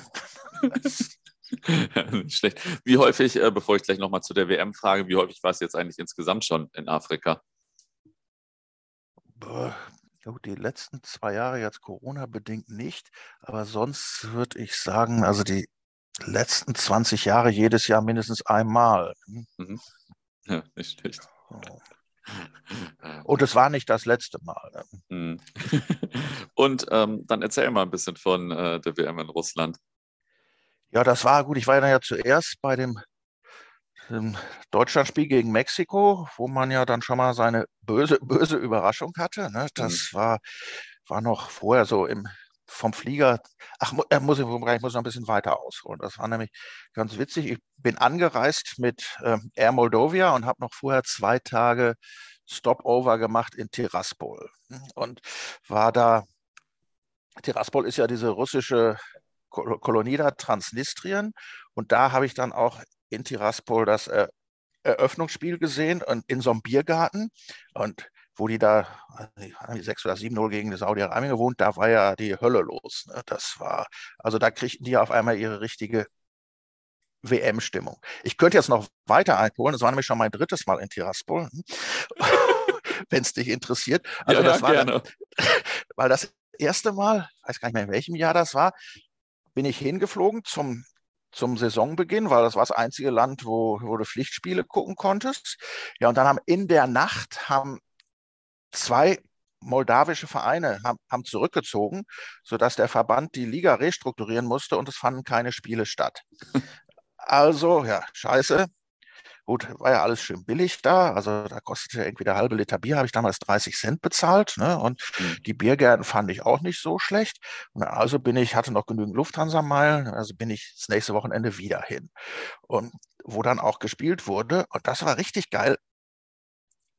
[SPEAKER 2] Nicht schlecht. Wie häufig, äh, bevor ich gleich nochmal zu der WM frage, wie häufig war es jetzt eigentlich insgesamt schon in Afrika?
[SPEAKER 1] die letzten zwei Jahre jetzt Corona-bedingt nicht, aber sonst würde ich sagen, also die letzten 20 Jahre jedes Jahr mindestens einmal. Mhm.
[SPEAKER 2] Ja, nicht schlecht.
[SPEAKER 1] Und es war nicht das letzte Mal. Ne?
[SPEAKER 2] Mhm. Und ähm, dann erzähl mal ein bisschen von äh, der WM in Russland.
[SPEAKER 1] Ja, das war gut. Ich war ja zuerst bei dem, dem Deutschlandspiel gegen Mexiko, wo man ja dann schon mal seine böse, böse Überraschung hatte. Ne? Das mhm. war, war noch vorher so im vom Flieger, ach, er muss, ich muss noch ein bisschen weiter ausholen. Das war nämlich ganz witzig. Ich bin angereist mit ähm, Air Moldovia und habe noch vorher zwei Tage Stopover gemacht in Tiraspol und war da. Tiraspol ist ja diese russische Kolonie da, Transnistrien. Und da habe ich dann auch in Tiraspol das äh, Eröffnungsspiel gesehen und in so einem Biergarten. Und wo die da haben 6 oder 7-0 gegen die Saudi-Arabien gewohnt, da war ja die Hölle los. Ne? Das war, also da kriegten die auf einmal ihre richtige WM-Stimmung. Ich könnte jetzt noch weiter einholen, das war nämlich schon mein drittes Mal in Tiraspol, hm? wenn es dich interessiert. Also ja, das ja, war gerne. Dann, weil das erste Mal, weiß gar nicht mehr in welchem Jahr das war, bin ich hingeflogen zum zum Saisonbeginn, weil das war das einzige Land, wo, wo du Pflichtspiele gucken konntest. Ja, und dann haben in der Nacht haben zwei moldawische Vereine haben, haben zurückgezogen, sodass der Verband die Liga restrukturieren musste und es fanden keine Spiele statt. Also, ja, scheiße. Gut, war ja alles schön billig da. Also da kostete irgendwie der halbe Liter Bier, habe ich damals 30 Cent bezahlt. Ne? Und mhm. die Biergärten fand ich auch nicht so schlecht. Und also bin ich, hatte noch genügend Lufthansa-Meilen, also bin ich das nächste Wochenende wieder hin. Und wo dann auch gespielt wurde, und das war richtig geil,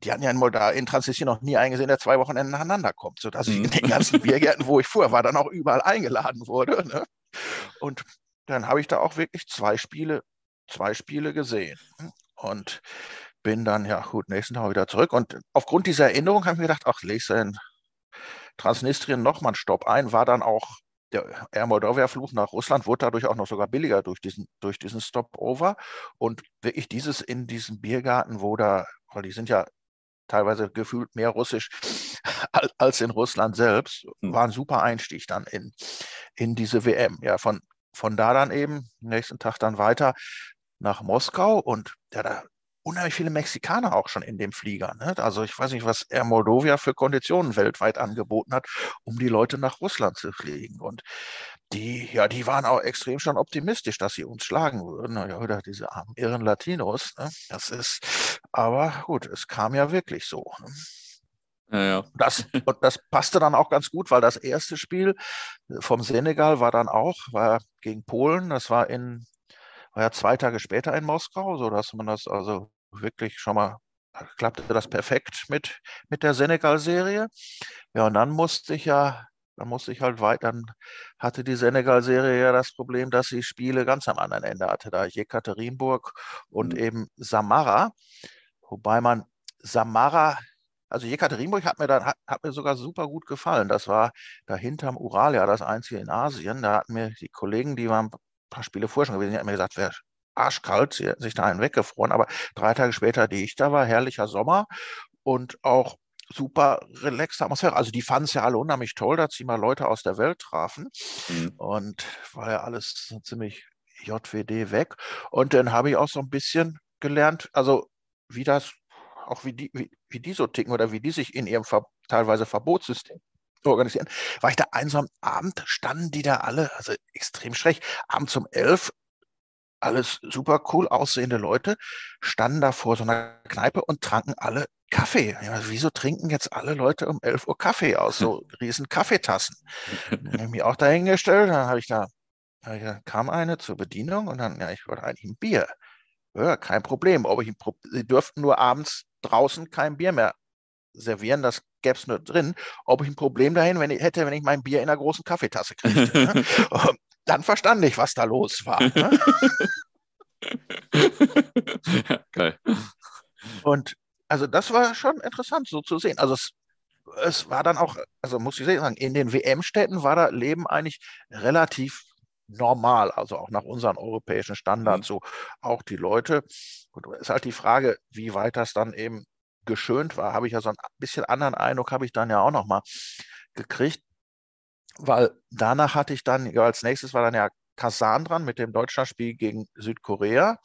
[SPEAKER 1] die hatten ja in Moldawien in Transnistrien noch nie eingesehen, der zwei Wochenenden nacheinander kommt, sodass ich in den ganzen Biergärten, wo ich vorher war, dann auch überall eingeladen wurde. Ne? Und dann habe ich da auch wirklich zwei Spiele, zwei Spiele gesehen. Und bin dann, ja gut, nächsten Tag wieder zurück. Und aufgrund dieser Erinnerung habe ich mir gedacht, ach, lese in Transnistrien nochmal einen Stopp ein, war dann auch der Air Moldovia-Flug nach Russland wurde dadurch auch noch sogar billiger durch diesen, durch diesen Stopover. Und wirklich dieses in diesem Biergarten, wo da, weil die sind ja teilweise gefühlt mehr Russisch als in Russland selbst, hm. war ein super Einstieg dann in, in diese WM. Ja, von, von da dann eben, nächsten Tag dann weiter nach Moskau und ja, da unheimlich viele Mexikaner auch schon in dem Flieger. Ne? Also ich weiß nicht, was Air Moldovia für Konditionen weltweit angeboten hat, um die Leute nach Russland zu fliegen. Und die, ja, die waren auch extrem schon optimistisch, dass sie uns schlagen würden. Ja, oder diese armen irren Latinos. Ne? Das ist, aber gut, es kam ja wirklich so. Ne? Ja, ja. Das, und das passte dann auch ganz gut, weil das erste Spiel vom Senegal war dann auch, war gegen Polen, das war in, war ja zwei Tage später in Moskau, sodass man das also wirklich schon mal klappte das perfekt mit, mit der Senegal-Serie. Ja, und dann musste ich ja da musste ich halt weiter. Dann hatte die Senegal-Serie ja das Problem, dass sie Spiele ganz am anderen Ende hatte. Da Jekaterinburg und mhm. eben Samara. Wobei man Samara, also Jekaterinburg hat mir dann hat, hat, mir sogar super gut gefallen. Das war da hinterm Ural ja das einzige in Asien. Da hatten mir die Kollegen, die waren paar Spiele vorher schon gewesen, die hatten mir gesagt, wer arschkalt, sie hätten sich da einen weggefroren. Aber drei Tage später, die ich da war, herrlicher Sommer und auch super relaxte Atmosphäre. Also die fanden es ja alle unheimlich toll, dass sie mal Leute aus der Welt trafen. Mhm. Und war ja alles ziemlich JWD weg. Und dann habe ich auch so ein bisschen gelernt, also wie das, auch wie die, wie, wie die so ticken oder wie die sich in ihrem Ver teilweise Verbotssystem organisieren. War ich da einsam Abend, standen die da alle, also extrem schräg, abends um elf alles super cool aussehende Leute, standen da vor so einer Kneipe und tranken alle Kaffee. Ja, wieso trinken jetzt alle Leute um 11 Uhr Kaffee aus so riesen Kaffeetassen? Dann habe ich mich auch dahingestellt, dann habe ich da, da kam eine zur Bedienung und dann, ja, ich wollte eigentlich ein Bier. Ja, kein Problem. Ob ich, sie dürften nur abends draußen kein Bier mehr servieren, das gäbe es nur drin. Ob ich ein Problem dahin wenn ich, hätte, wenn ich mein Bier in einer großen Kaffeetasse kriege. ne? dann verstand ich, was da los war. Ne? Geil. Und also das war schon interessant so zu sehen. Also es, es war dann auch, also muss ich sagen, in den WM-Städten war da Leben eigentlich relativ normal, also auch nach unseren europäischen Standards. Mhm. So auch die Leute. Und ist halt die Frage, wie weit das dann eben geschönt war, habe ich ja so ein bisschen anderen Eindruck, habe ich dann ja auch nochmal gekriegt, weil danach hatte ich dann, ja, als nächstes war dann ja Kasan dran mit dem Deutschlandspiel gegen Südkorea,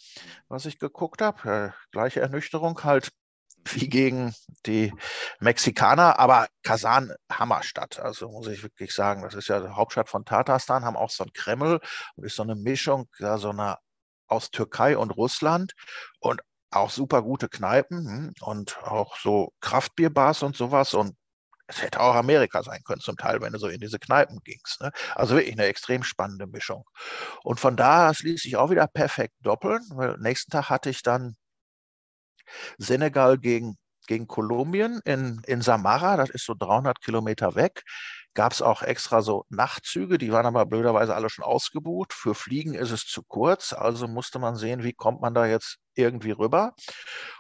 [SPEAKER 1] was ich geguckt habe. Äh, gleiche Ernüchterung halt wie gegen die Mexikaner, aber Kasan Hammerstadt. Also muss ich wirklich sagen, das ist ja die Hauptstadt von Tatarstan, haben auch so ein Kreml und ist so eine Mischung, ja, so eine aus Türkei und Russland und auch super gute Kneipen hm, und auch so Kraftbierbars und sowas und es hätte auch Amerika sein können zum Teil, wenn du so in diese Kneipen gingst. Ne? Also wirklich eine extrem spannende Mischung. Und von da ließ sich auch wieder perfekt doppeln, weil nächsten Tag hatte ich dann Senegal gegen, gegen Kolumbien in, in Samara, das ist so 300 Kilometer weg. Gab es auch extra so Nachtzüge, die waren aber blöderweise alle schon ausgebucht. Für Fliegen ist es zu kurz, also musste man sehen, wie kommt man da jetzt irgendwie rüber.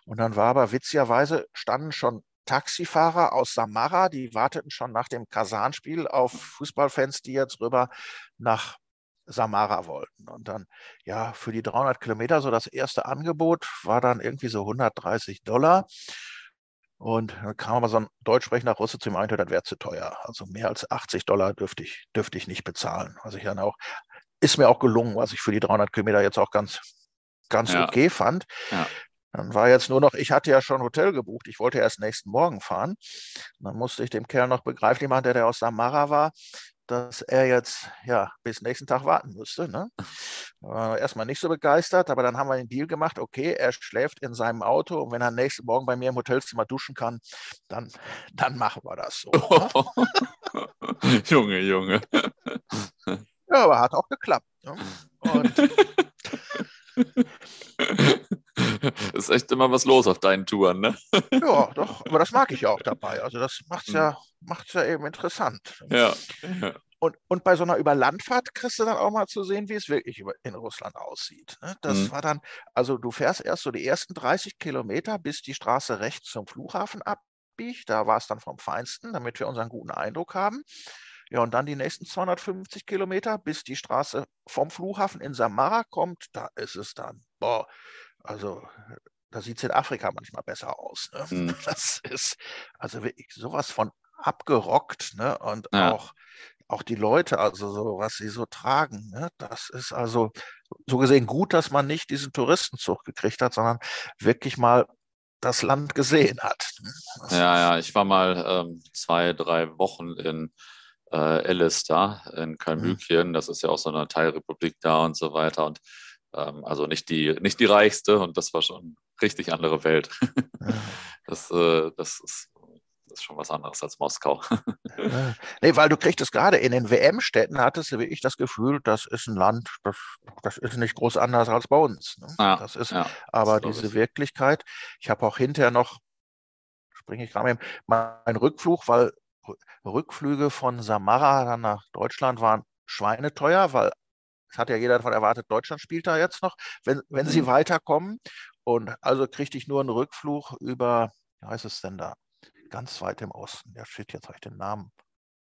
[SPEAKER 1] Und dann war aber witzigerweise, standen schon Taxifahrer aus Samara, die warteten schon nach dem Kasan-Spiel auf Fußballfans, die jetzt rüber nach Samara wollten. Und dann, ja, für die 300 Kilometer, so das erste Angebot war dann irgendwie so 130 Dollar. Und dann kam aber so ein deutschsprechender Russe zu ihm ein, das wäre zu teuer. Also mehr als 80 Dollar dürfte ich, dürfte ich nicht bezahlen. Was ich dann auch, ist mir auch gelungen, was ich für die 300 Kilometer jetzt auch ganz, ganz ja. okay fand. Ja. Dann war jetzt nur noch, ich hatte ja schon Hotel gebucht, ich wollte erst nächsten Morgen fahren. Und dann musste ich dem Kerl noch begreiflich machen, der, der aus Samara war, dass er jetzt ja bis nächsten Tag warten müsste. Ne? War erstmal nicht so begeistert, aber dann haben wir den Deal gemacht, okay, er schläft in seinem Auto und wenn er nächsten Morgen bei mir im Hotelzimmer duschen kann, dann, dann machen wir das so.
[SPEAKER 2] Ne? Junge, Junge.
[SPEAKER 1] Ja, aber hat auch geklappt. Ne? Und
[SPEAKER 2] ist echt immer was los auf deinen Touren, ne?
[SPEAKER 1] Ja, doch, aber das mag ich auch dabei. Also das macht es ja, hm. macht's ja eben interessant.
[SPEAKER 2] Ja.
[SPEAKER 1] Und, und bei so einer Überlandfahrt kriegst du dann auch mal zu sehen, wie es wirklich in Russland aussieht. Ne? Das mhm. war dann, also du fährst erst so die ersten 30 Kilometer, bis die Straße rechts zum Flughafen abbiegt. Da war es dann vom Feinsten, damit wir unseren guten Eindruck haben. Ja, und dann die nächsten 250 Kilometer, bis die Straße vom Flughafen in Samara kommt, da ist es dann, boah, also da sieht es in Afrika manchmal besser aus. Ne? Mhm. Das ist also wirklich sowas von abgerockt, ne? Und ja. auch, auch die Leute, also so, was sie so tragen, ne? Das ist also so gesehen gut, dass man nicht diesen Touristenzug gekriegt hat, sondern wirklich mal das Land gesehen hat.
[SPEAKER 2] Ne? ja, ja, ich war mal ähm, zwei, drei Wochen in äh, Alice da, in Kalmykien. Mhm. Das ist ja auch so eine Teilrepublik da und so weiter. Und also nicht die, nicht die reichste und das war schon richtig andere Welt. das, äh, das ist ist schon was anderes als Moskau.
[SPEAKER 1] nee, weil du kriegst es gerade in den WM-Städten, hattest du wirklich das Gefühl, das ist ein Land, das, das ist nicht groß anders als bei uns. Ne? Ja, das ist ja, aber das diese Wirklichkeit. Ich habe auch hinterher noch, springe ich gerade mal, mein Rückflug, weil Rückflüge von Samara dann nach Deutschland waren schweineteuer, weil es hat ja jeder davon erwartet, Deutschland spielt da jetzt noch, wenn, wenn sie mhm. weiterkommen. Und also kriegte ich nur einen Rückflug über, wie heißt es denn da? Ganz weit im Osten. Ja, steht jetzt, habe ich den Namen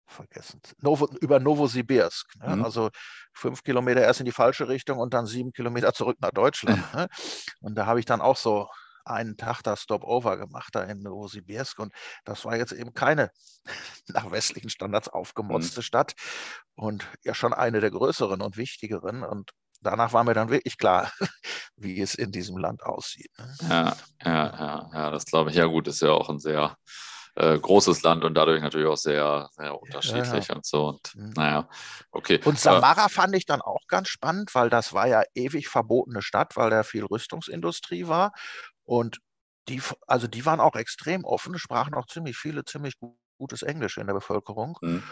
[SPEAKER 1] vergessen. Novo, über Novosibirsk. Ne? Mhm. Also fünf Kilometer erst in die falsche Richtung und dann sieben Kilometer zurück nach Deutschland. ne? Und da habe ich dann auch so einen Tag da Stopover gemacht, da in Novosibirsk. Und das war jetzt eben keine nach westlichen Standards aufgemotzte mhm. Stadt und ja schon eine der größeren und wichtigeren. Und danach war mir dann wirklich klar, wie es in diesem Land aussieht.
[SPEAKER 2] Ne? Ja, ja, ja, ja, das glaube ich. Ja, gut, ist ja auch ein sehr äh, großes Land und dadurch natürlich auch sehr, sehr unterschiedlich ja, ja. und so. Und mhm. naja, okay.
[SPEAKER 1] Und Samara äh, fand ich dann auch ganz spannend, weil das war ja ewig verbotene Stadt, weil da viel Rüstungsindustrie war. Und die, also die waren auch extrem offen, sprachen auch ziemlich viele, ziemlich gutes Englisch in der Bevölkerung. Mhm.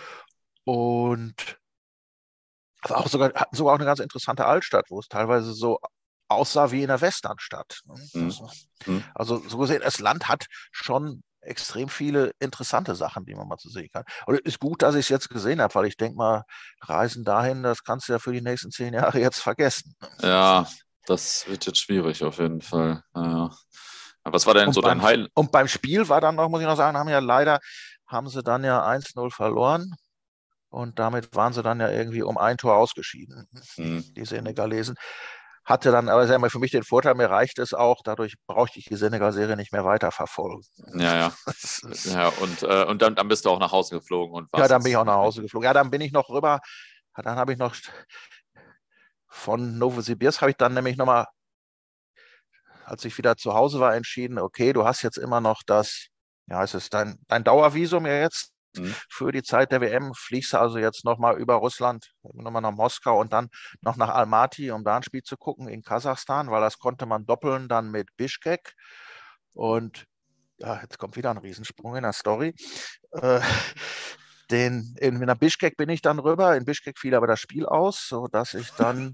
[SPEAKER 1] Und auch sogar, hatten sogar auch eine ganz interessante Altstadt, wo es teilweise so aussah wie in einer Westernstadt. Ne? Mhm. mhm. Also so gesehen, das Land hat schon extrem viele interessante Sachen, die man mal zu sehen kann. Und es ist gut, dass ich es jetzt gesehen habe, weil ich denke mal, Reisen dahin, das kannst du ja für die nächsten zehn Jahre jetzt vergessen.
[SPEAKER 2] Ja, das wird jetzt schwierig auf jeden Fall. Ja. Was war denn und so
[SPEAKER 1] beim,
[SPEAKER 2] dein Heil?
[SPEAKER 1] Und beim Spiel war dann noch, muss ich noch sagen, haben ja leider, haben sie dann ja 1-0 verloren. Und damit waren sie dann ja irgendwie um ein Tor ausgeschieden, hm. die Senegalesen. Hatte dann aber sagen wir, für mich den Vorteil, mir reicht es auch, dadurch brauchte ich die Senegal-Serie nicht mehr weiterverfolgen.
[SPEAKER 2] Ja, ja. ja und äh, und dann, dann bist du auch nach Hause geflogen und
[SPEAKER 1] Ja, dann bin ich auch nach Hause geflogen. Ja, dann bin ich noch rüber. Dann habe ich noch von Novosibirsk habe ich dann nämlich nochmal, als ich wieder zu Hause war, entschieden, okay, du hast jetzt immer noch das, ja, es ist dein, dein Dauervisum ja jetzt mhm. für die Zeit der WM, fliegst du also jetzt nochmal über Russland, nochmal nach Moskau und dann noch nach Almaty, um da ein Spiel zu gucken in Kasachstan, weil das konnte man doppeln dann mit Bishkek und ja, jetzt kommt wieder ein Riesensprung in der Story. Äh, den, in, in Bischkek bin ich dann rüber. In Bischkek fiel aber das Spiel aus, sodass ich dann,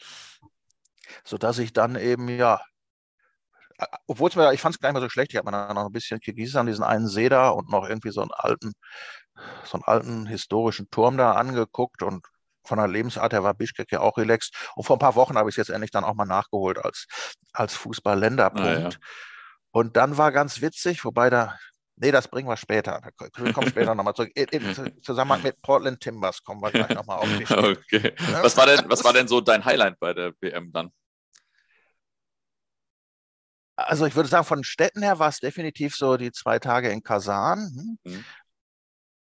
[SPEAKER 1] sodass ich dann eben, ja, obwohl es mir, ich fand es gar nicht mehr so schlecht. Ich habe mir dann noch ein bisschen Kirgisistan, diesen einen See da und noch irgendwie so einen alten, so einen alten historischen Turm da angeguckt und von der Lebensart her war Bischkek ja auch relaxed. Und vor ein paar Wochen habe ich es jetzt endlich dann auch mal nachgeholt als, als Fußball-Länderpunkt. Ah, ja. Und dann war ganz witzig, wobei da Nee, das bringen wir später. Wir kommen später nochmal zurück. Im Zusammenhang mit Portland Timbers kommen wir gleich nochmal auf
[SPEAKER 2] die Okay. Was war, denn, was war denn so dein Highlight bei der WM dann?
[SPEAKER 1] Also ich würde sagen, von Städten her war es definitiv so die zwei Tage in Kasan. Hm? Mhm.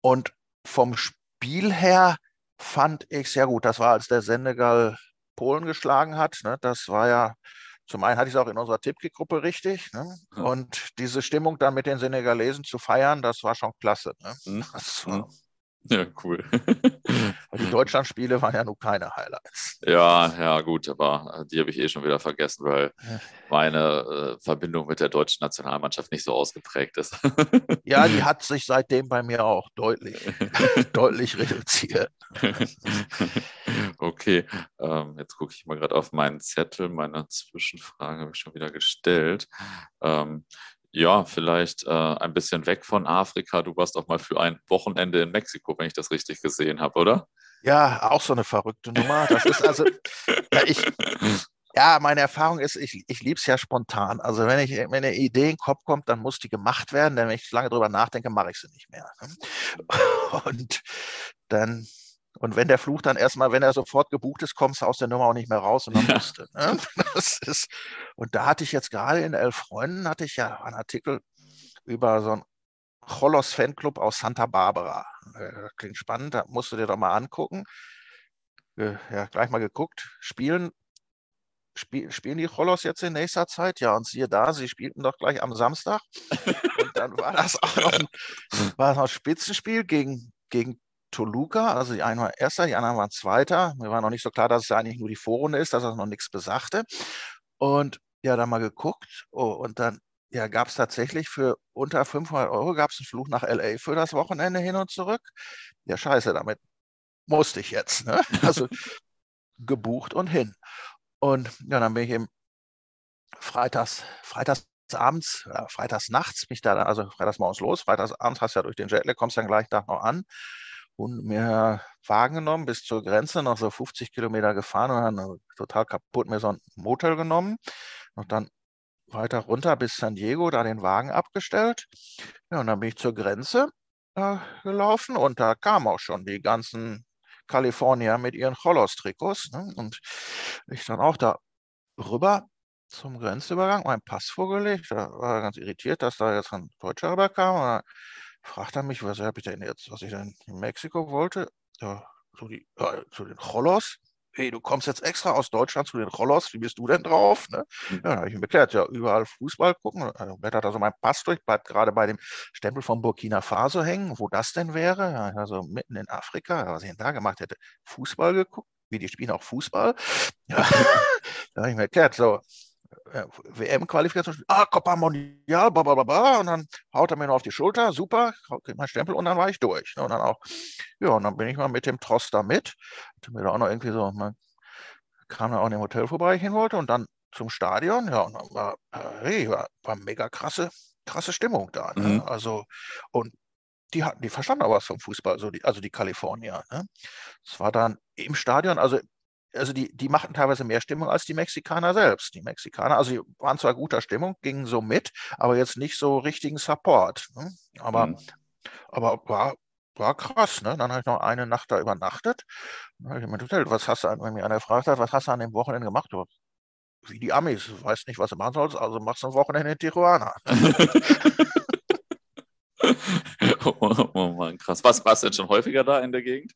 [SPEAKER 1] Und vom Spiel her fand ich sehr gut. Das war, als der Senegal Polen geschlagen hat. Ne? Das war ja zum einen hatte ich es auch in unserer Tippkick-Gruppe richtig. Ne? Ja. Und diese Stimmung dann mit den Senegalesen zu feiern, das war schon klasse. Ne? Mhm.
[SPEAKER 2] War, ja, cool.
[SPEAKER 1] die Deutschlandspiele waren ja nun keine Highlights.
[SPEAKER 2] Ja, ja, gut, aber äh, die habe ich eh schon wieder vergessen, weil meine äh, Verbindung mit der deutschen Nationalmannschaft nicht so ausgeprägt ist.
[SPEAKER 1] ja, die hat sich seitdem bei mir auch deutlich, deutlich reduziert.
[SPEAKER 2] okay, ähm, jetzt gucke ich mal gerade auf meinen Zettel. Meine Zwischenfrage habe ich schon wieder gestellt. Ähm, ja, vielleicht äh, ein bisschen weg von Afrika. Du warst auch mal für ein Wochenende in Mexiko, wenn ich das richtig gesehen habe, oder?
[SPEAKER 1] Ja, auch so eine verrückte Nummer. Das ist also, ja, ich, ja, meine Erfahrung ist, ich, ich liebe es ja spontan. Also wenn, ich, wenn eine Idee in den Kopf kommt, dann muss die gemacht werden. Denn wenn ich lange drüber nachdenke, mache ich sie nicht mehr. Und dann und wenn der Fluch dann erstmal, wenn er sofort gebucht ist, kommst du aus der Nummer auch nicht mehr raus und dann ja. musste. Ne? Das ist, und da hatte ich jetzt gerade in Elf Freunden, hatte ich ja einen Artikel über so einen Cholos Fanclub aus Santa Barbara. Äh, klingt spannend, da musst du dir doch mal angucken. Ja, gleich mal geguckt. Spielen, spiel, spielen die Cholos jetzt in nächster Zeit? Ja, und siehe da, sie spielten doch gleich am Samstag. und dann war das auch noch ein, war das noch ein Spitzenspiel gegen, gegen Toluca, also die einen waren Erster, die anderen waren Zweiter. Mir war noch nicht so klar, dass es eigentlich nur die Vorrunde ist, dass das noch nichts besagte. Und ja, dann mal geguckt oh, und dann ja, gab es tatsächlich für unter 500 Euro gab es einen Flug nach LA für das Wochenende hin und zurück. Ja, scheiße, damit musste ich jetzt. Ne? Also gebucht und hin. Und ja, dann bin ich eben freitags, freitags abends, äh, freitags nachts mich da, also freitags morgens los, freitags abends hast du ja durch den Jetlag, kommst dann gleich da noch an und mir Wagen genommen bis zur Grenze, noch so 50 Kilometer gefahren und dann total kaputt mir so ein Motel genommen und dann weiter runter bis San Diego, da den Wagen abgestellt. Ja, und dann bin ich zur Grenze äh, gelaufen und da kamen auch schon die ganzen Kalifornier mit ihren Cholos-Trikots. Ne? Und ich dann auch da rüber zum Grenzübergang, meinen Pass vorgelegt. Da war er ganz irritiert, dass da jetzt ein Deutscher rüberkam. Und fragt er mich, was habe ich denn jetzt, was ich denn in Mexiko wollte. Ja, zu, die, ja, zu den Cholos hey, du kommst jetzt extra aus Deutschland zu den Rollos, wie bist du denn drauf? Ne? Mhm. Ja, habe ich ihm erklärt, ja, überall Fußball gucken. Also blättert also mein Pass durch, bleibt gerade bei dem Stempel von Burkina Faso hängen, wo das denn wäre. Also mitten in Afrika, was ich denn da gemacht hätte, Fußball geguckt, wie die spielen auch Fußball. Ja, da habe ich mir erklärt, so, WM-Qualifikation, ah, Copa Mondial, bla, bla, bla, und dann haut er mir noch auf die Schulter, super, kriegt mein Stempel und dann war ich durch. Ne? Und dann auch, ja, und dann bin ich mal mit dem Tross da mit, hatte mir da auch noch irgendwie so, man kam dann auch in dem Hotel vorbei, ich hin wollte und dann zum Stadion, ja, und dann war, hey, war, war mega krasse, krasse Stimmung da. Ne? Mhm. Also, und die hatten, die verstanden aber was vom Fußball, also die, also die Kalifornier. Ne? Es war dann im Stadion, also also die, die machten teilweise mehr Stimmung als die Mexikaner selbst. Die Mexikaner, also die waren zwar guter Stimmung, gingen so mit, aber jetzt nicht so richtigen Support. Ne? Aber, mhm. aber war, war krass. Ne? Dann habe ich noch eine Nacht da übernachtet. Dann habe ich mir gedacht, was hast du, wenn mir einer gefragt hat, was hast du an dem Wochenende gemacht? Wie die Amis, weiß nicht, was du machen sollst, also machst du ein Wochenende in Tijuana.
[SPEAKER 2] oh, oh Mann, krass. Was warst du denn schon häufiger da in der Gegend?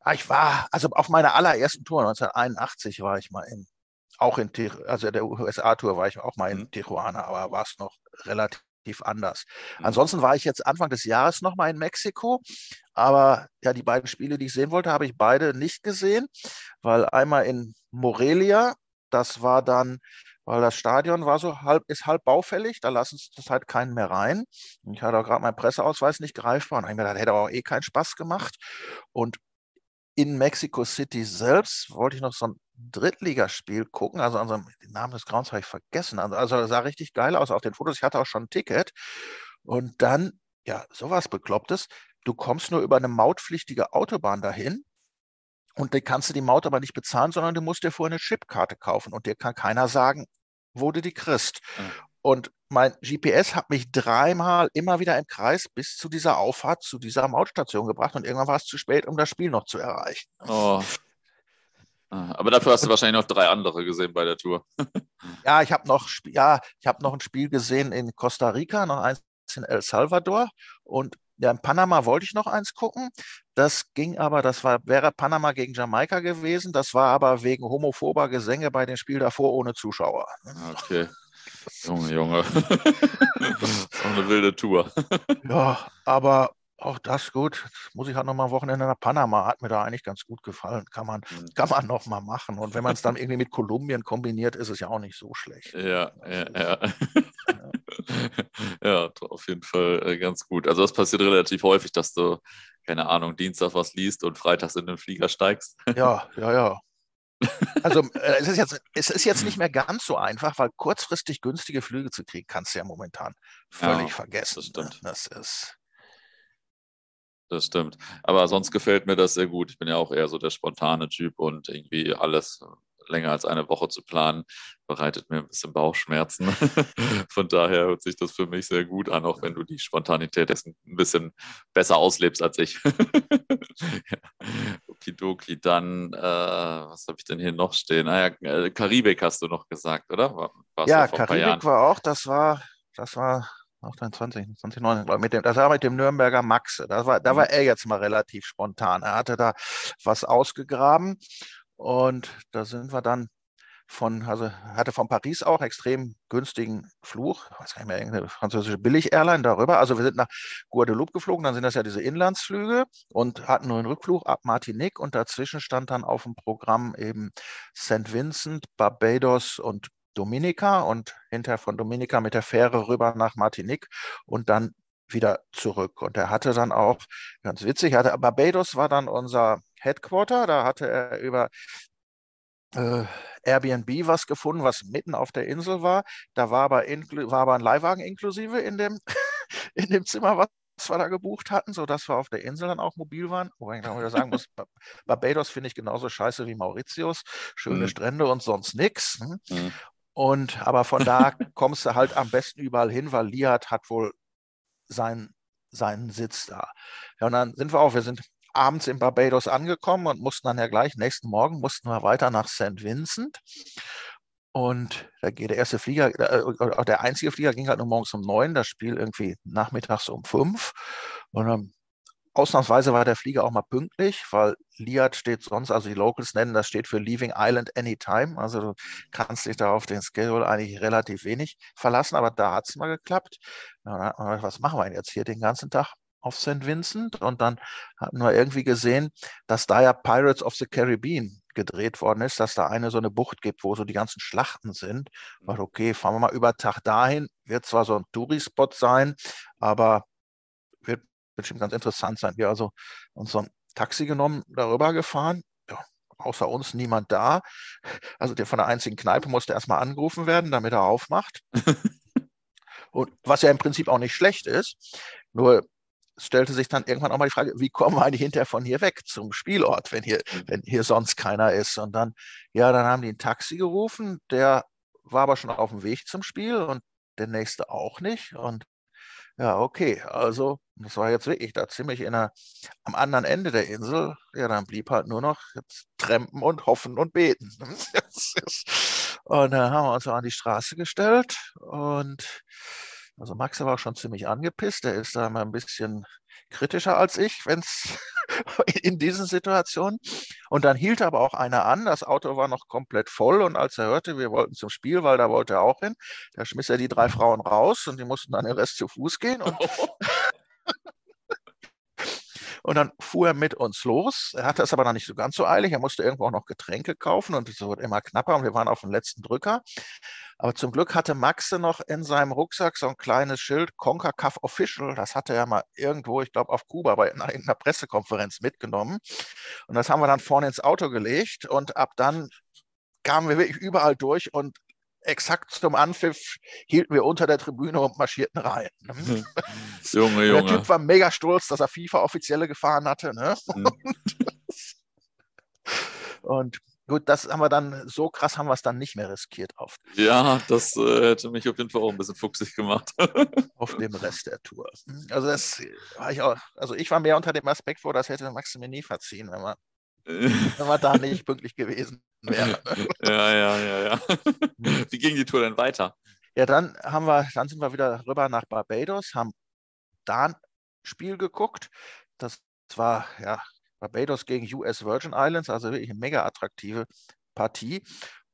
[SPEAKER 1] Ah, ich war, also auf meiner allerersten Tour 1981 war ich mal in, auch in, also der USA-Tour war ich auch mal in mhm. Tijuana, aber war es noch relativ anders. Mhm. Ansonsten war ich jetzt Anfang des Jahres noch mal in Mexiko, aber ja, die beiden Spiele, die ich sehen wollte, habe ich beide nicht gesehen, weil einmal in Morelia, das war dann weil das Stadion war so halb, ist halb baufällig, da lassen sie das halt keinen mehr rein. Ich hatte auch gerade meinen Presseausweis nicht greifbar und ich mir gedacht, hätte auch eh keinen Spaß gemacht. Und in Mexico City selbst wollte ich noch so ein Drittligaspiel gucken. Also, also den Namen des Grounds habe ich vergessen. Also, also sah richtig geil aus auf den Fotos. Ich hatte auch schon ein Ticket. Und dann, ja, sowas Beklopptes. Du kommst nur über eine mautpflichtige Autobahn dahin. Und die kannst du die Maut aber nicht bezahlen, sondern du musst dir vorher eine Chipkarte kaufen. Und dir kann keiner sagen, wo du die kriegst. Mhm. Und mein GPS hat mich dreimal immer wieder im Kreis bis zu dieser Auffahrt, zu dieser Mautstation gebracht und irgendwann war es zu spät, um das Spiel noch zu erreichen. Oh.
[SPEAKER 2] Ah, aber dafür hast du wahrscheinlich noch drei andere gesehen bei der Tour.
[SPEAKER 1] ja, ich habe noch, ja, ich noch ein Spiel gesehen in Costa Rica, noch eins in El Salvador und ja, in Panama wollte ich noch eins gucken. Das ging aber, das war, wäre Panama gegen Jamaika gewesen. Das war aber wegen homophober Gesänge bei dem Spiel davor ohne Zuschauer.
[SPEAKER 2] Okay. Junge, Junge. so eine wilde Tour.
[SPEAKER 1] ja, aber auch das gut. Jetzt muss ich halt nochmal ein Wochenende nach Panama. Hat mir da eigentlich ganz gut gefallen. Kann man, mhm. kann man nochmal machen. Und wenn man es dann irgendwie mit Kolumbien kombiniert, ist es ja auch nicht so schlecht.
[SPEAKER 2] Ja, ja, ja. ja, auf jeden Fall äh, ganz gut. Also das passiert relativ häufig, dass du, keine Ahnung, Dienstag was liest und freitags in den Flieger steigst.
[SPEAKER 1] Ja, ja, ja. Also äh, es, ist jetzt, es ist jetzt nicht mehr ganz so einfach, weil kurzfristig günstige Flüge zu kriegen, kannst du ja momentan völlig ja, vergessen. Das
[SPEAKER 2] ne? stimmt.
[SPEAKER 1] Das ist.
[SPEAKER 2] Das stimmt. Aber sonst gefällt mir das sehr gut. Ich bin ja auch eher so der spontane Typ und irgendwie alles länger als eine Woche zu planen, bereitet mir ein bisschen Bauchschmerzen. Von daher hört sich das für mich sehr gut an, auch wenn du die Spontanität jetzt ein bisschen besser auslebst als ich. ja. Okidoki, dann, äh, was habe ich denn hier noch stehen? Ah ja, äh, Karibik hast du noch gesagt, oder?
[SPEAKER 1] Warst ja, Karibik war auch, das war, das war auch dann 20, 2019, mit dem, das war mit dem Nürnberger Maxe. Das war, da war mhm. er jetzt mal relativ spontan. Er hatte da was ausgegraben und da sind wir dann von, also hatte von Paris auch extrem günstigen Flug, weiß gar nicht mehr, irgendeine französische Billig-Airline darüber. Also wir sind nach Guadeloupe geflogen, dann sind das ja diese Inlandsflüge und hatten nur einen Rückflug ab Martinique und dazwischen stand dann auf dem Programm eben St. Vincent, Barbados und Dominica und hinterher von Dominica mit der Fähre rüber nach Martinique und dann wieder zurück. Und er hatte dann auch, ganz witzig, hatte, Barbados war dann unser Headquarter, da hatte er über äh, Airbnb was gefunden, was mitten auf der Insel war. Da war aber, war aber ein Leihwagen inklusive in dem, in dem Zimmer, was wir da gebucht hatten, sodass wir auf der Insel dann auch mobil waren. Wobei ich dann wieder sagen muss, Barbados finde ich genauso scheiße wie Mauritius. Schöne mhm. Strände und sonst nichts. Ne? Mhm. Und aber von da kommst du halt am besten überall hin, weil Liat hat wohl sein, seinen Sitz da. Ja, und dann sind wir auch, wir sind abends in Barbados angekommen und mussten dann ja gleich, nächsten Morgen mussten wir weiter nach St. Vincent. Und da geht der erste Flieger, äh, der einzige Flieger ging halt nur morgens um neun, das Spiel irgendwie nachmittags um fünf. Und dann ausnahmsweise war der Flieger auch mal pünktlich, weil LIAT steht sonst, also die Locals nennen, das steht für Leaving Island Anytime. Also du kannst dich da auf den Schedule eigentlich relativ wenig verlassen, aber da hat es mal geklappt. Was machen wir jetzt hier den ganzen Tag? Auf St. Vincent und dann hatten wir irgendwie gesehen, dass da ja Pirates of the Caribbean gedreht worden ist, dass da eine so eine Bucht gibt, wo so die ganzen Schlachten sind. War mhm. okay, fahren wir mal über Tag dahin. Wird zwar so ein Touri-Spot sein, aber wird bestimmt ganz interessant sein. Wir also uns so ein Taxi genommen, darüber gefahren. Ja, außer uns niemand da. Also der von der einzigen Kneipe musste erstmal angerufen werden, damit er aufmacht. Und was ja im Prinzip auch nicht schlecht ist. Nur stellte sich dann irgendwann auch mal die Frage, wie kommen wir eigentlich hinterher von hier weg zum Spielort, wenn hier, mhm. wenn hier sonst keiner ist? Und dann, ja, dann haben die ein Taxi gerufen, der war aber schon auf dem Weg zum Spiel und der nächste auch nicht. Und ja, okay, also das war jetzt wirklich da ziemlich in der, am anderen Ende der Insel. Ja, dann blieb halt nur noch jetzt trampen und hoffen und beten. und dann haben wir uns an die Straße gestellt und also Max war schon ziemlich angepisst. Er ist da mal ein bisschen kritischer als ich, wenn es in diesen Situationen. Und dann hielt aber auch einer an. Das Auto war noch komplett voll. Und als er hörte, wir wollten zum Spiel, weil da wollte er auch hin, da schmiss er die drei Frauen raus und die mussten dann den Rest zu Fuß gehen. Und Und dann fuhr er mit uns los. Er hatte es aber noch nicht so ganz so eilig. Er musste irgendwo auch noch Getränke kaufen und es wurde immer knapper und wir waren auf dem letzten Drücker. Aber zum Glück hatte Maxe noch in seinem Rucksack so ein kleines Schild CONCACAF Official. Das hatte er mal irgendwo, ich glaube auf Kuba bei einer Pressekonferenz mitgenommen. Und das haben wir dann vorne ins Auto gelegt und ab dann kamen wir wirklich überall durch und exakt zum Anpfiff hielten wir unter der Tribüne und marschierten rein.
[SPEAKER 2] Junge, Junge.
[SPEAKER 1] Der Typ war mega stolz, dass er FIFA-Offizielle gefahren hatte. Ne? Mhm. Und, gut, das haben wir dann, so krass haben wir es dann nicht mehr riskiert oft.
[SPEAKER 2] Ja, das äh, hätte mich auf jeden Fall auch ein bisschen fuchsig gemacht.
[SPEAKER 1] auf dem Rest der Tour. Also das war ich auch, also ich war mehr unter dem Aspekt vor, das hätte Max mir nie verziehen, wenn man, wenn man da nicht pünktlich gewesen wäre.
[SPEAKER 2] ja, ja, ja, ja. Wie ging die Tour denn weiter?
[SPEAKER 1] Ja, dann haben wir, dann sind wir wieder rüber nach Barbados, haben da ein Spiel geguckt. Das war ja Barbados gegen US Virgin Islands, also wirklich eine mega attraktive Partie.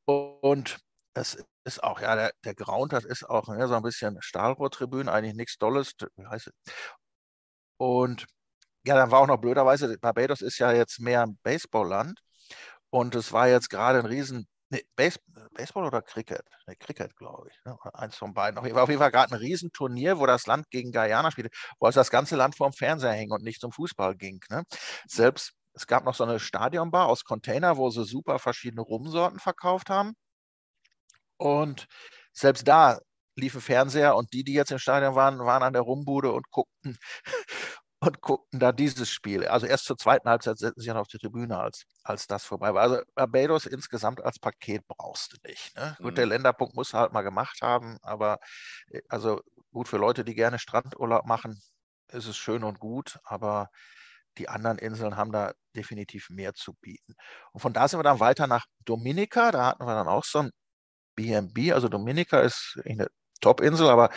[SPEAKER 1] Und es ist auch, ja, der, der Ground, das ist auch ja, so ein bisschen Stahlrohrtribünen, eigentlich nichts Dolles. Wie heißt es? Und ja, dann war auch noch blöderweise, Barbados ist ja jetzt mehr ein Baseballland. Und es war jetzt gerade ein riesen Nee, Base, Baseball oder Cricket? Nee, Cricket, glaube ich. Ne? Eins von beiden. Auf jeden Fall gerade ein Riesenturnier, wo das Land gegen Guyana spielte, wo also das ganze Land vorm Fernseher hing und nicht zum Fußball ging. Ne? Selbst, es gab noch so eine Stadionbar aus Container, wo sie super verschiedene Rumsorten verkauft haben. Und selbst da liefen Fernseher und die, die jetzt im Stadion waren, waren an der Rumbude und guckten und guckten da dieses Spiel. Also erst zur zweiten Halbzeit setzten sie dann auf die Tribüne, als, als das vorbei war. Also Barbados insgesamt als Paket brauchst du nicht. Ne? Mhm. Gut, der Länderpunkt muss halt mal gemacht haben, aber äh, also gut für Leute, die gerne Strandurlaub machen, ist es schön und gut, aber die anderen Inseln haben da definitiv mehr zu bieten. Und von da sind wir dann weiter nach Dominica. Da hatten wir dann auch so ein BNB. Also Dominica ist eine Top-Insel, aber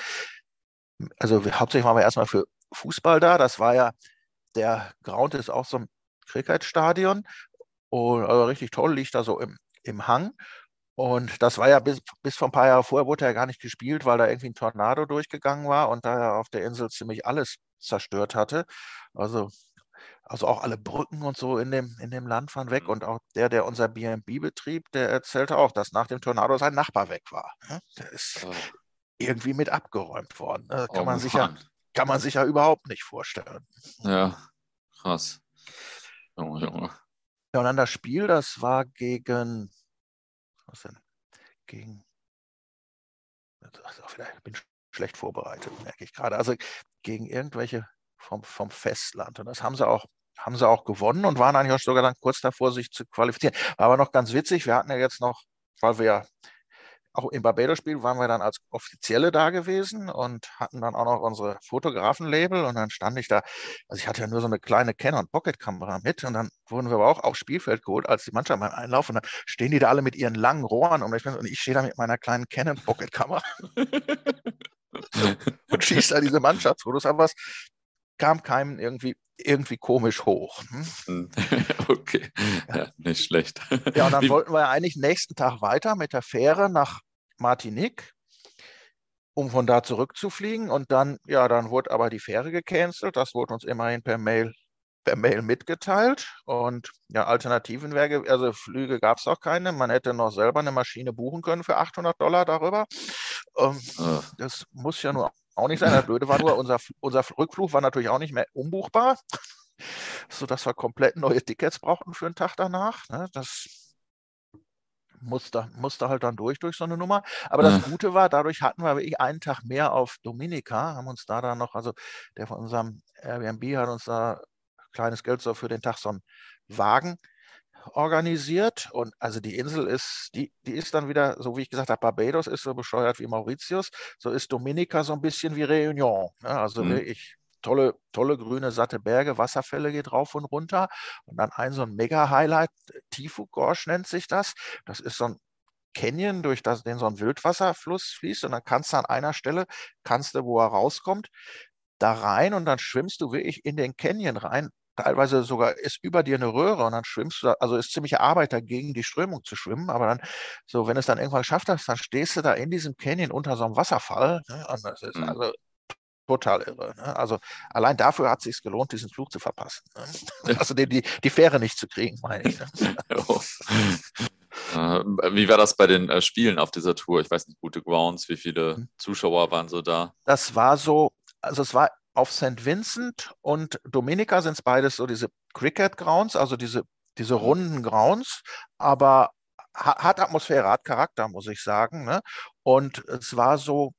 [SPEAKER 1] also hauptsächlich waren wir erstmal für Fußball da. Das war ja, der Ground ist auch so ein Cricket-Stadion. Und also richtig toll, liegt da so im, im Hang. Und das war ja bis, bis vor ein paar Jahren vorher wurde ja gar nicht gespielt, weil da irgendwie ein Tornado durchgegangen war und da ja auf der Insel ziemlich alles zerstört hatte. Also, also auch alle Brücken und so in dem, in dem Land waren weg. Mhm. Und auch der, der unser BNB betrieb, der erzählte auch, dass nach dem Tornado sein Nachbar weg war. Ne? Der ist oh. irgendwie mit abgeräumt worden. Da ne? kann oh, man sich ja kann man sich ja überhaupt nicht vorstellen.
[SPEAKER 2] Ja, krass. Junge, Junge.
[SPEAKER 1] Ja, und dann das Spiel, das war gegen Was denn? Gegen. Ich bin schlecht vorbereitet, merke ich gerade. Also gegen irgendwelche vom, vom Festland. Und das haben sie auch haben sie auch gewonnen und waren eigentlich auch sogar dann kurz davor, sich zu qualifizieren. War aber noch ganz witzig, wir hatten ja jetzt noch, weil wir ja auch im Barbados-Spiel waren wir dann als Offizielle da gewesen und hatten dann auch noch unsere Fotografen-Label und dann stand ich da, also ich hatte ja nur so eine kleine Canon Pocket-Kamera mit und dann wurden wir aber auch aufs Spielfeld geholt, als die Mannschaft beim Einlauf und dann stehen die da alle mit ihren langen Rohren und ich, und ich stehe da mit meiner kleinen Canon Pocket-Kamera und schieße da diese Mannschaftsfotos, aber es kam keinem irgendwie irgendwie komisch hoch.
[SPEAKER 2] Hm? Okay, ja, nicht schlecht.
[SPEAKER 1] Ja, und dann wollten wir ja eigentlich nächsten Tag weiter mit der Fähre nach Martinique, um von da zurückzufliegen. Und dann, ja, dann wurde aber die Fähre gecancelt. Das wurde uns immerhin per Mail, per Mail mitgeteilt. Und ja, Alternativen wäre, also Flüge gab es auch keine. Man hätte noch selber eine Maschine buchen können für 800 Dollar darüber. Ähm. Das muss ja nur auch nicht sein. Das Blöde war nur, unser, unser Rückflug war natürlich auch nicht mehr umbuchbar, sodass wir komplett neue Tickets brauchten für einen Tag danach. Ne? Das musste, musste halt dann durch, durch so eine Nummer. Aber das Gute war, dadurch hatten wir wirklich einen Tag mehr auf Dominika, haben uns da dann noch, also der von unserem Airbnb hat uns da kleines Geld so für den Tag so einen Wagen organisiert. Und also die Insel ist, die, die ist dann wieder, so wie ich gesagt habe, Barbados ist so bescheuert wie Mauritius, so ist Dominica so ein bisschen wie Réunion. Ne? Also mhm. wirklich tolle, tolle grüne, satte Berge, Wasserfälle geht rauf und runter. Und dann ein so ein Mega-Highlight, Tifu Gorsch nennt sich das. Das ist so ein Canyon, durch das, den so ein Wildwasserfluss fließt. Und dann kannst du an einer Stelle, kannst du, wo er rauskommt, da rein und dann schwimmst du wirklich in den Canyon rein. Teilweise sogar ist über dir eine Röhre und dann schwimmst du, da, also ist ziemliche Arbeit dagegen, die Strömung zu schwimmen, aber dann, so, wenn es dann irgendwann geschafft hast, dann stehst du da in diesem Canyon unter so einem Wasserfall. Ne? Und das ist mhm. also total irre. Ne? Also allein dafür hat es sich gelohnt, diesen Flug zu verpassen. Ne? Also die, die, die Fähre nicht zu kriegen, meine ich. Ne?
[SPEAKER 2] Äh, wie war das bei den äh, Spielen auf dieser Tour? Ich weiß nicht, gute Grounds, wie viele hm. Zuschauer waren so da?
[SPEAKER 1] Das war so, also es war auf St. Vincent und Dominica sind es beides so diese Cricket Grounds, also diese, diese mhm. runden Grounds, aber hat Atmosphäre, hat Charakter, muss ich sagen. Ne? Und es war so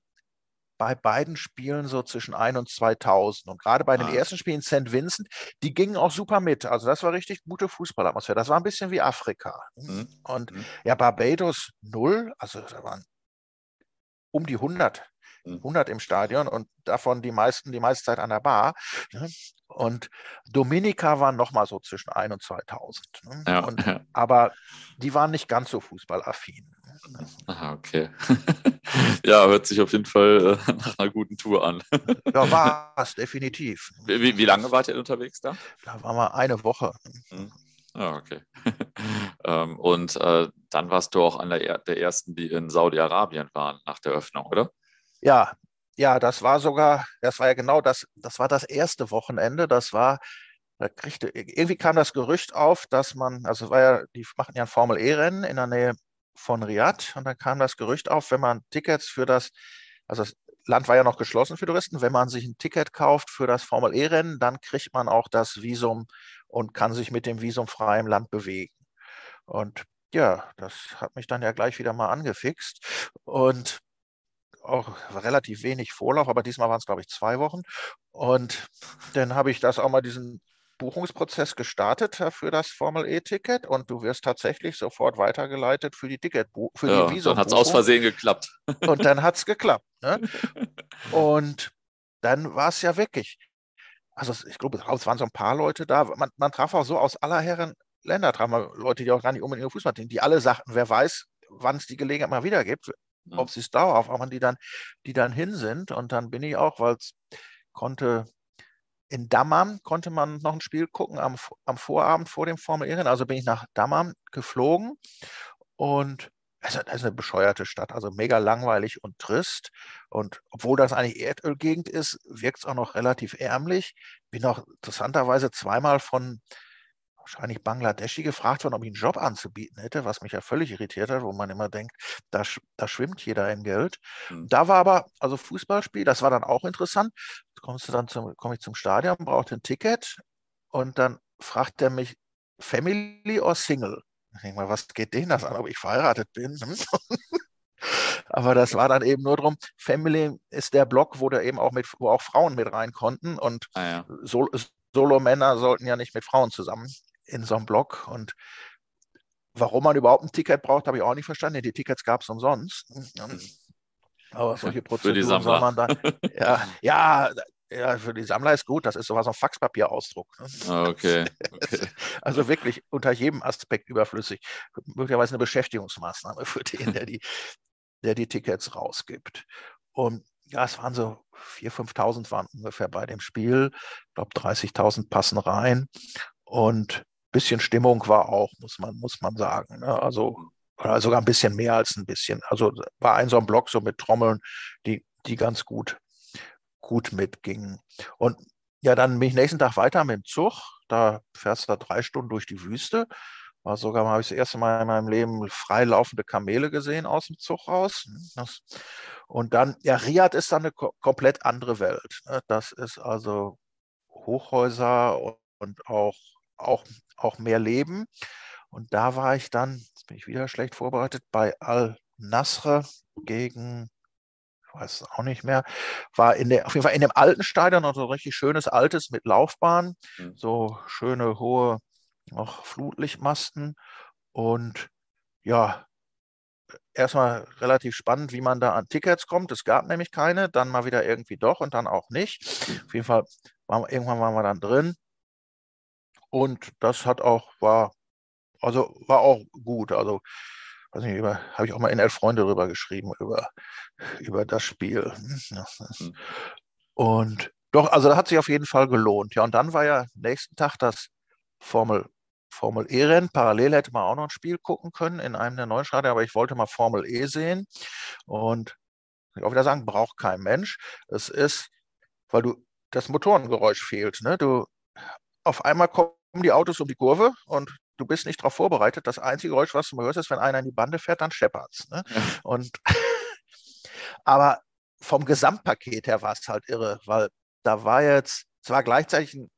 [SPEAKER 1] bei beiden Spielen so zwischen 1 und 2000. Und gerade bei den ah. ersten Spielen St. Vincent, die gingen auch super mit. Also das war richtig gute Fußballatmosphäre. Das war ein bisschen wie Afrika. Mhm. Und mhm. ja, Barbados null, also da waren um die 100 100 im Stadion und davon die meisten die meiste Zeit an der Bar. Ne? Und Dominika waren nochmal so zwischen 1 und 2000. Ne? Ja, und, ja. Aber die waren nicht ganz so fußballaffin.
[SPEAKER 2] Aha, okay. ja, hört sich auf jeden Fall äh, nach einer guten Tour an.
[SPEAKER 1] ja, war es, definitiv.
[SPEAKER 2] Wie, wie, lange wart ihr unterwegs da?
[SPEAKER 1] Da waren wir eine Woche.
[SPEAKER 2] Mhm. Ah, okay. ähm, und äh, dann warst du auch einer der, der ersten, die in Saudi-Arabien waren nach der Öffnung, oder?
[SPEAKER 1] Ja, ja, das war sogar, das war ja genau das, das war das erste Wochenende. Das war, da kriegte, irgendwie kam das Gerücht auf, dass man, also war ja, die machen ja ein Formel E-Rennen in der Nähe von Riyadh und dann kam das Gerücht auf, wenn man Tickets für das, also das Land war ja noch geschlossen für Touristen, wenn man sich ein Ticket kauft für das Formel E-Rennen, dann kriegt man auch das Visum und kann sich mit dem Visum frei im Land bewegen. Und ja, das hat mich dann ja gleich wieder mal angefixt. Und auch relativ wenig Vorlauf, aber diesmal waren es, glaube ich, zwei Wochen. Und dann habe ich das auch mal diesen Buchungsprozess gestartet für das Formel E-Ticket und du wirst tatsächlich sofort weitergeleitet für die Ticket für
[SPEAKER 2] ja, die Visum. Dann hat es aus Versehen geklappt.
[SPEAKER 1] Und dann hat es geklappt. Ne? Und dann war es ja wirklich. Also ich glaube, es waren so ein paar Leute da. Man, man traf auch so aus aller Herren Länder, traf man Leute, die auch gar nicht unbedingt im Fußball sind, die alle sagten, wer weiß, wann es die Gelegenheit mal wieder gibt ob sie es dauerhaft machen, die dann, die dann hin sind. Und dann bin ich auch, weil es konnte in Dammam konnte man noch ein Spiel gucken am, am Vorabend vor dem Formel E. Also bin ich nach Dammam geflogen und es ist eine bescheuerte Stadt, also mega langweilig und trist. Und obwohl das eigentlich Erdölgegend ist, wirkt es auch noch relativ ärmlich. Bin auch interessanterweise zweimal von wahrscheinlich Bangladeschi gefragt worden, ob ich einen Job anzubieten hätte, was mich ja völlig irritiert hat, wo man immer denkt, da, da schwimmt jeder in Geld. Mhm. Da war aber, also Fußballspiel, das war dann auch interessant. Kommst du dann zum, komme ich zum Stadion, brauchte ein Ticket und dann fragt er mich, Family or Single? Ich denke mal, was geht denen das an, ob ich verheiratet bin? Aber das war dann eben nur drum. Family ist der Block, wo da eben auch mit, wo auch Frauen mit rein konnten und ah, ja. Sol Solo-Männer sollten ja nicht mit Frauen zusammen in so einem Block. Und warum man überhaupt ein Ticket braucht, habe ich auch nicht verstanden. Die Tickets gab es umsonst. Aber solche Prozeduren soll man dann. Ja, ja, ja, für die Sammler ist gut. Das ist sowas ein Faxpapierausdruck.
[SPEAKER 2] Ne? Ah, okay. okay.
[SPEAKER 1] Also wirklich unter jedem Aspekt überflüssig. Möglicherweise eine Beschäftigungsmaßnahme für den, der die, der die Tickets rausgibt. Und ja, es waren so 4.000, 5.000 waren ungefähr bei dem Spiel. Ich glaube, 30.000 passen rein. Und bisschen Stimmung war auch, muss man, muss man sagen. Ne? Also sogar ein bisschen mehr als ein bisschen. Also war ein so ein Block so mit Trommeln, die, die ganz gut, gut mitgingen. Und ja, dann bin ich nächsten Tag weiter mit dem Zug. Da fährst du drei Stunden durch die Wüste. War sogar mal habe ich das erste Mal in meinem Leben freilaufende Kamele gesehen aus dem Zug raus. Das, und dann, ja, Riyadh ist dann eine komplett andere Welt. Ne? Das ist also Hochhäuser und auch, auch, auch mehr Leben. Und da war ich dann, jetzt bin ich wieder schlecht vorbereitet, bei Al-Nasr gegen, ich weiß es auch nicht mehr, war in der, auf jeden Fall in dem alten Stadion, also richtig schönes altes mit Laufbahn, mhm. so schöne hohe auch Flutlichtmasten und ja, erstmal relativ spannend, wie man da an Tickets kommt. Es gab nämlich keine, dann mal wieder irgendwie doch und dann auch nicht. Auf jeden Fall, waren, irgendwann waren wir dann drin. Und das hat auch, war also war auch gut. Also, weiß nicht, habe ich auch mal in Elf Freunde drüber geschrieben, über, über das Spiel. Und doch, also da hat sich auf jeden Fall gelohnt. Ja, und dann war ja nächsten Tag das Formel, Formel E-Rennen. Parallel hätte man auch noch ein Spiel gucken können in einem der neuen Stadien, aber ich wollte mal Formel E sehen. Und ich auch wieder sagen, braucht kein Mensch. Es ist, weil du das Motorengeräusch fehlt. Ne? Du auf einmal kommen die Autos um die Kurve und du bist nicht darauf vorbereitet. Das einzige Geräusch, was du hörst, ist, wenn einer in die Bande fährt, dann scheppert's. Ne? Ja. Und aber vom Gesamtpaket her war es halt irre, weil da war jetzt, es war gleichzeitig ein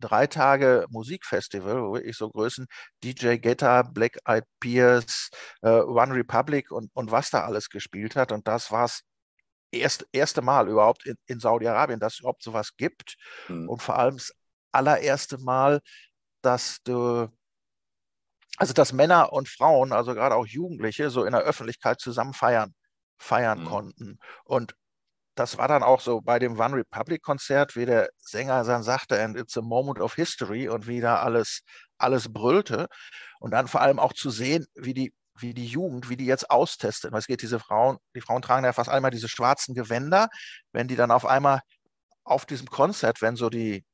[SPEAKER 1] drei Tage Musikfestival, wo wirklich so Größen DJ Guetta, Black Eyed Peas, äh, One Republic und, und was da alles gespielt hat. Und das war das erst, erste Mal überhaupt in, in Saudi-Arabien, dass es überhaupt sowas gibt. Mhm. Und vor allem das allererste Mal, dass du also dass Männer und Frauen, also gerade auch Jugendliche, so in der Öffentlichkeit zusammen feiern, feiern mhm. konnten. Und das war dann auch so bei dem One Republic Konzert, wie der Sänger dann sagte, and it's a moment of history und wie da alles, alles brüllte. Und dann vor allem auch zu sehen, wie die, wie die Jugend, wie die jetzt austestet. Weil es geht, diese Frauen, die Frauen tragen ja fast einmal diese schwarzen Gewänder, wenn die dann auf einmal auf diesem Konzert, wenn so die,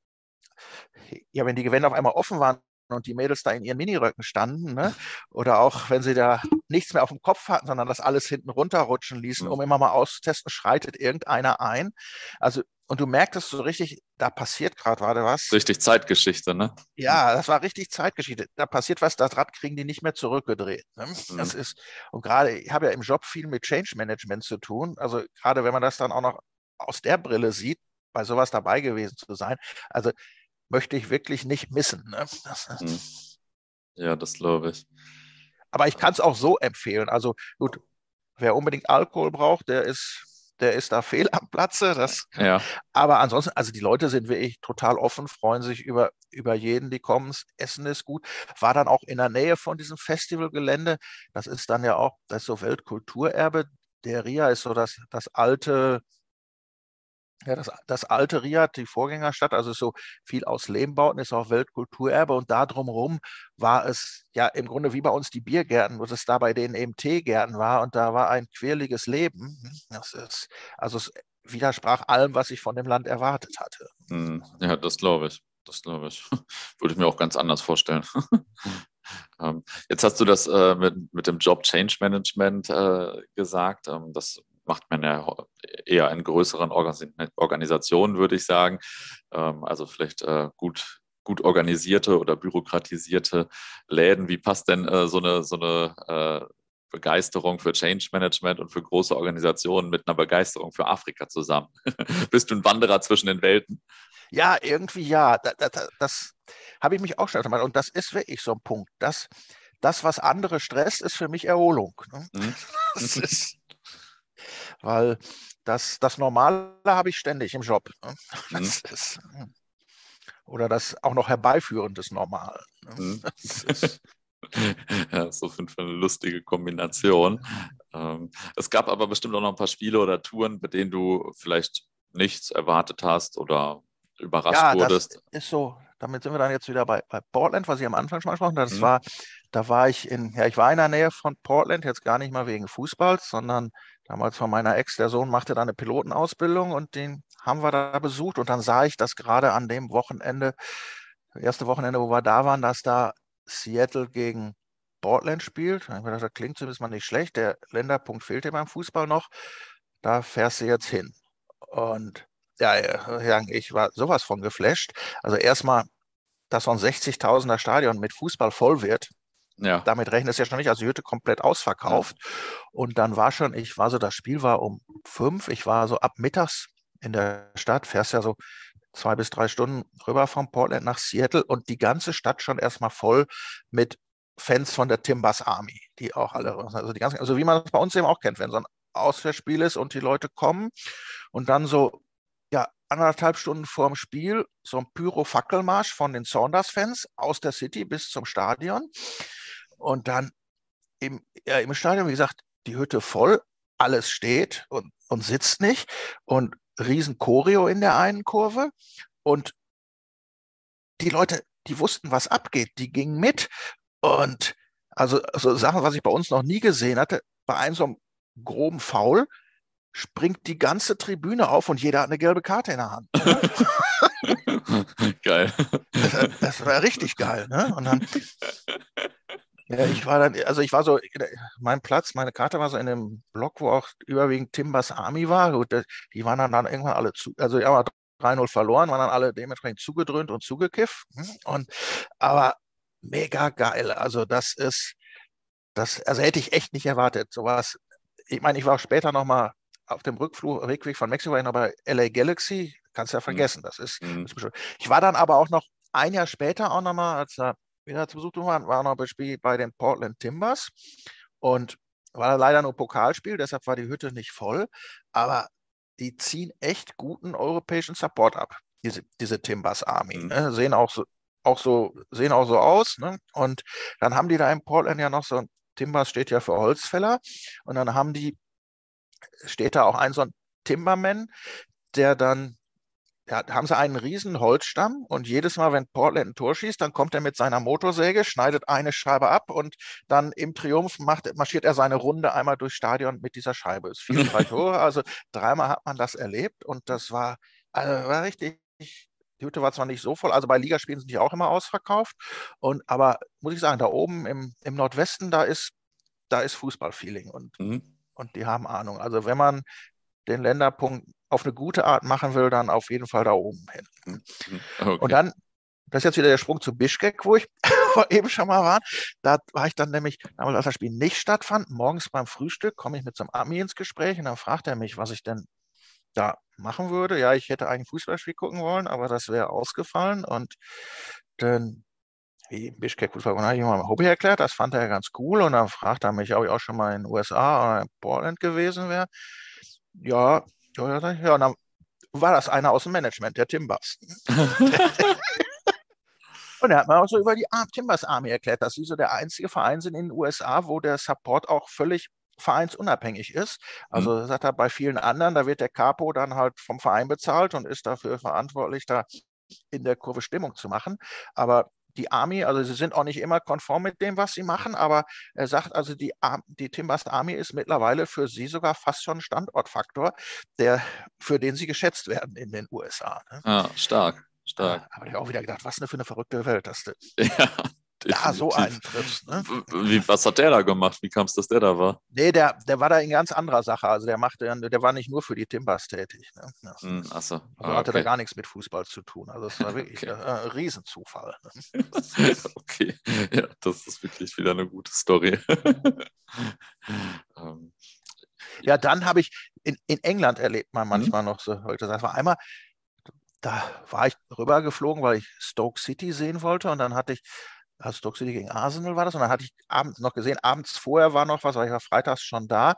[SPEAKER 1] ja, wenn die Gewänder auf einmal offen waren, und die Mädels da in ihren Miniröcken standen, ne? oder auch wenn sie da nichts mehr auf dem Kopf hatten, sondern das alles hinten runterrutschen ließen, um immer mal auszutesten, schreitet irgendeiner ein. Also und du merktest so richtig, da passiert gerade was.
[SPEAKER 2] Richtig Zeitgeschichte, ne?
[SPEAKER 1] Ja, das war richtig Zeitgeschichte. Da passiert was, das Rad kriegen die nicht mehr zurückgedreht. Ne? Mhm. Das ist, und gerade, ich habe ja im Job viel mit Change Management zu tun. Also gerade wenn man das dann auch noch aus der Brille sieht, bei sowas dabei gewesen zu sein. Also möchte ich wirklich nicht missen. Ne?
[SPEAKER 2] Hm. ja, das glaube ich.
[SPEAKER 1] Aber ich kann es auch so empfehlen. Also gut, wer unbedingt Alkohol braucht, der ist, der ist da fehl am Platze. Das,
[SPEAKER 2] ja.
[SPEAKER 1] Aber ansonsten, also die Leute sind wirklich total offen, freuen sich über, über jeden, die kommen. Das Essen ist gut. War dann auch in der Nähe von diesem Festivalgelände. Das ist dann ja auch, das ist so Weltkulturerbe. Der RIA ist so das, das alte ja, das, das alte Riad, die Vorgängerstadt, also so viel aus Lehmbauten, ist auch Weltkulturerbe und da drumherum war es ja im Grunde wie bei uns die Biergärten, wo es da bei denen eben Teegärten war und da war ein quirliges Leben. Das ist, also es widersprach allem, was ich von dem Land erwartet hatte.
[SPEAKER 2] Hm, ja, das glaube ich. Das glaube ich. Würde ich mir auch ganz anders vorstellen. Ähm, jetzt hast du das äh, mit, mit dem Job Change Management äh, gesagt. Ähm, das macht man ja eher in größeren Organisationen, würde ich sagen. Ähm, also vielleicht äh, gut, gut organisierte oder bürokratisierte Läden. Wie passt denn äh, so eine, so eine äh, Begeisterung für Change Management und für große Organisationen mit einer Begeisterung für Afrika zusammen? Bist du ein Wanderer zwischen den Welten?
[SPEAKER 1] Ja, irgendwie ja. Das, das, das habe ich mich auch schon gemacht. Und das ist wirklich so ein Punkt. Das, das, was andere stresst, ist für mich Erholung. Ne? Mhm. Das ist, weil das, das Normale habe ich ständig im Job. Ne? Das mhm. ist, oder das auch noch herbeiführen des Normalen. Ne? Mhm.
[SPEAKER 2] ja, so fünf eine lustige Kombination. Ähm, es gab aber bestimmt auch noch ein paar Spiele oder Touren, bei denen du vielleicht nichts erwartet hast oder überrascht ja, wurdest.
[SPEAKER 1] Das ist so. Damit sind wir dann jetzt wieder bei, bei Portland, was ich am Anfang schon mal gesprochen habe. Das mhm. war, da war ich in, ja, ich war in der Nähe von Portland, jetzt gar nicht mal wegen Fußballs, sondern damals von meiner Ex, der Sohn machte da eine Pilotenausbildung und den haben wir da besucht und dann sah ich, dass gerade an dem Wochenende, erste Wochenende, wo wir da waren, dass da Seattle gegen Portland spielt. Da ich gedacht, das klingt zumindest mal nicht schlecht. Der Länderpunkt fehlt dir beim Fußball noch. Da fährst du jetzt hin. Und ja, ich war sowas von geflasht. Also erstmal, dass so ein 60.000er Stadion mit Fußball voll wird. Ja. Damit rechnest du ja schon nicht. Also die Hütte komplett ausverkauft. Ja. Und dann war schon, ich war so, das Spiel war um fünf. Ich war so ab mittags in der Stadt, fährst ja so zwei bis drei Stunden rüber von Portland nach Seattle und die ganze Stadt schon erstmal voll mit Fans von der Timbers Army, die auch alle, also die ganzen, also wie man es bei uns eben auch kennt, wenn so ein Auswärtsspiel ist und die Leute kommen und dann so, ja, anderthalb Stunden vorm Spiel so ein Pyro-Fackelmarsch von den Saunders-Fans aus der City bis zum Stadion und dann im, ja, im Stadion, wie gesagt, die Hütte voll, alles steht und, und sitzt nicht und riesen Choreo in der einen Kurve und die Leute, die wussten, was abgeht, die gingen mit und also, also Sachen, was ich bei uns noch nie gesehen hatte, bei einem so einem groben Foul springt die ganze Tribüne auf und jeder hat eine gelbe Karte in der Hand.
[SPEAKER 2] geil.
[SPEAKER 1] Das, das, war richtig geil. Ne? Und dann ja, ich war dann, also ich war so, mein Platz, meine Karte war so in dem Block, wo auch überwiegend Timbers Army war. Gut, die waren dann, dann irgendwann alle zu, also ja, 3-0 verloren, waren dann alle dementsprechend zugedröhnt und zugekifft. Hm, und, aber mega geil. Also das ist, das, also hätte ich echt nicht erwartet. Sowas, ich meine, ich war später nochmal auf dem Rückflug, Rückweg von Mexiko, war ich noch bei LA Galaxy, kannst ja mhm. vergessen. Das ist, mhm. das ist ich war dann aber auch noch ein Jahr später auch nochmal, als da wieder zu Besuch waren, war noch bei den Portland Timbers und war leider nur Pokalspiel, deshalb war die Hütte nicht voll, aber die ziehen echt guten europäischen Support ab, diese, diese Timbers Army. Mhm. Ne? Sehen auch so, auch so, sehen auch so aus. Ne? Und dann haben die da in Portland ja noch so, Timbers steht ja für Holzfäller, und dann haben die, steht da auch ein so ein Timberman, der dann ja, haben sie einen riesen Holzstamm und jedes Mal, wenn Portland ein Tor schießt, dann kommt er mit seiner Motorsäge, schneidet eine Scheibe ab und dann im Triumph macht, marschiert er seine Runde einmal durchs Stadion mit dieser Scheibe. Es fiel drei Tore, also dreimal hat man das erlebt und das war, also war richtig. Die Hütte war zwar nicht so voll, also bei Ligaspielen sind die auch immer ausverkauft. Und aber muss ich sagen, da oben im, im Nordwesten, da ist, da ist Fußballfeeling und, mhm. und die haben Ahnung. Also wenn man den Länderpunkt auf eine gute Art machen will, dann auf jeden Fall da oben hin. Mhm. Okay. Und dann, das ist jetzt wieder der Sprung zu Bischkek, wo ich eben schon mal war. Da war ich dann nämlich, damals als das Spiel nicht stattfand, morgens beim Frühstück komme ich mit so einem Ami ins Gespräch und dann fragt er mich, was ich denn da machen würde. Ja, ich hätte eigentlich Fußballspiel gucken wollen, aber das wäre ausgefallen und dann wie Bischkek Fußball, habe ich mal mein Hobby erklärt, das fand er ganz cool und dann fragt er mich, ob ich auch schon mal in den USA oder in Portland gewesen wäre. Ja, ja, ja, dann war das einer aus dem Management, der Timbers. Und er hat mir auch so über die Timbers Army erklärt, dass sie so der einzige Verein sind in den USA, wo der Support auch völlig vereinsunabhängig ist. Also mhm. sagt er, bei vielen anderen, da wird der Capo dann halt vom Verein bezahlt und ist dafür verantwortlich, da in der Kurve Stimmung zu machen. Aber die Army, also sie sind auch nicht immer konform mit dem, was sie machen, aber er sagt also, die, die Timbers Army ist mittlerweile für sie sogar fast schon ein Standortfaktor, der, für den sie geschätzt werden in den USA.
[SPEAKER 2] Ne? Ja, stark, stark.
[SPEAKER 1] Aber ich habe auch wieder gedacht, was eine für eine verrückte Welt das ist. Ja, da so einen triffst. Ne?
[SPEAKER 2] Wie, was hat der da gemacht? Wie kam es, dass der da war?
[SPEAKER 1] Nee, der, der war da in ganz anderer Sache. Also der machte, der war nicht nur für die Timbers tätig. Ne? Das, hm, Achso. Also ah, hatte okay. da gar nichts mit Fußball zu tun. Also es war wirklich okay. ein Riesenzufall.
[SPEAKER 2] Ne? okay, ja, das ist wirklich wieder eine gute Story.
[SPEAKER 1] ähm. Ja, dann habe ich in, in England erlebt man mhm. manchmal mhm. noch so heute. Das war einmal, da war ich rübergeflogen, weil ich Stoke City sehen wollte und dann hatte ich Stoke City gegen Arsenal war das. Und dann hatte ich abends noch gesehen, abends vorher war noch was, weil ich war freitags schon da.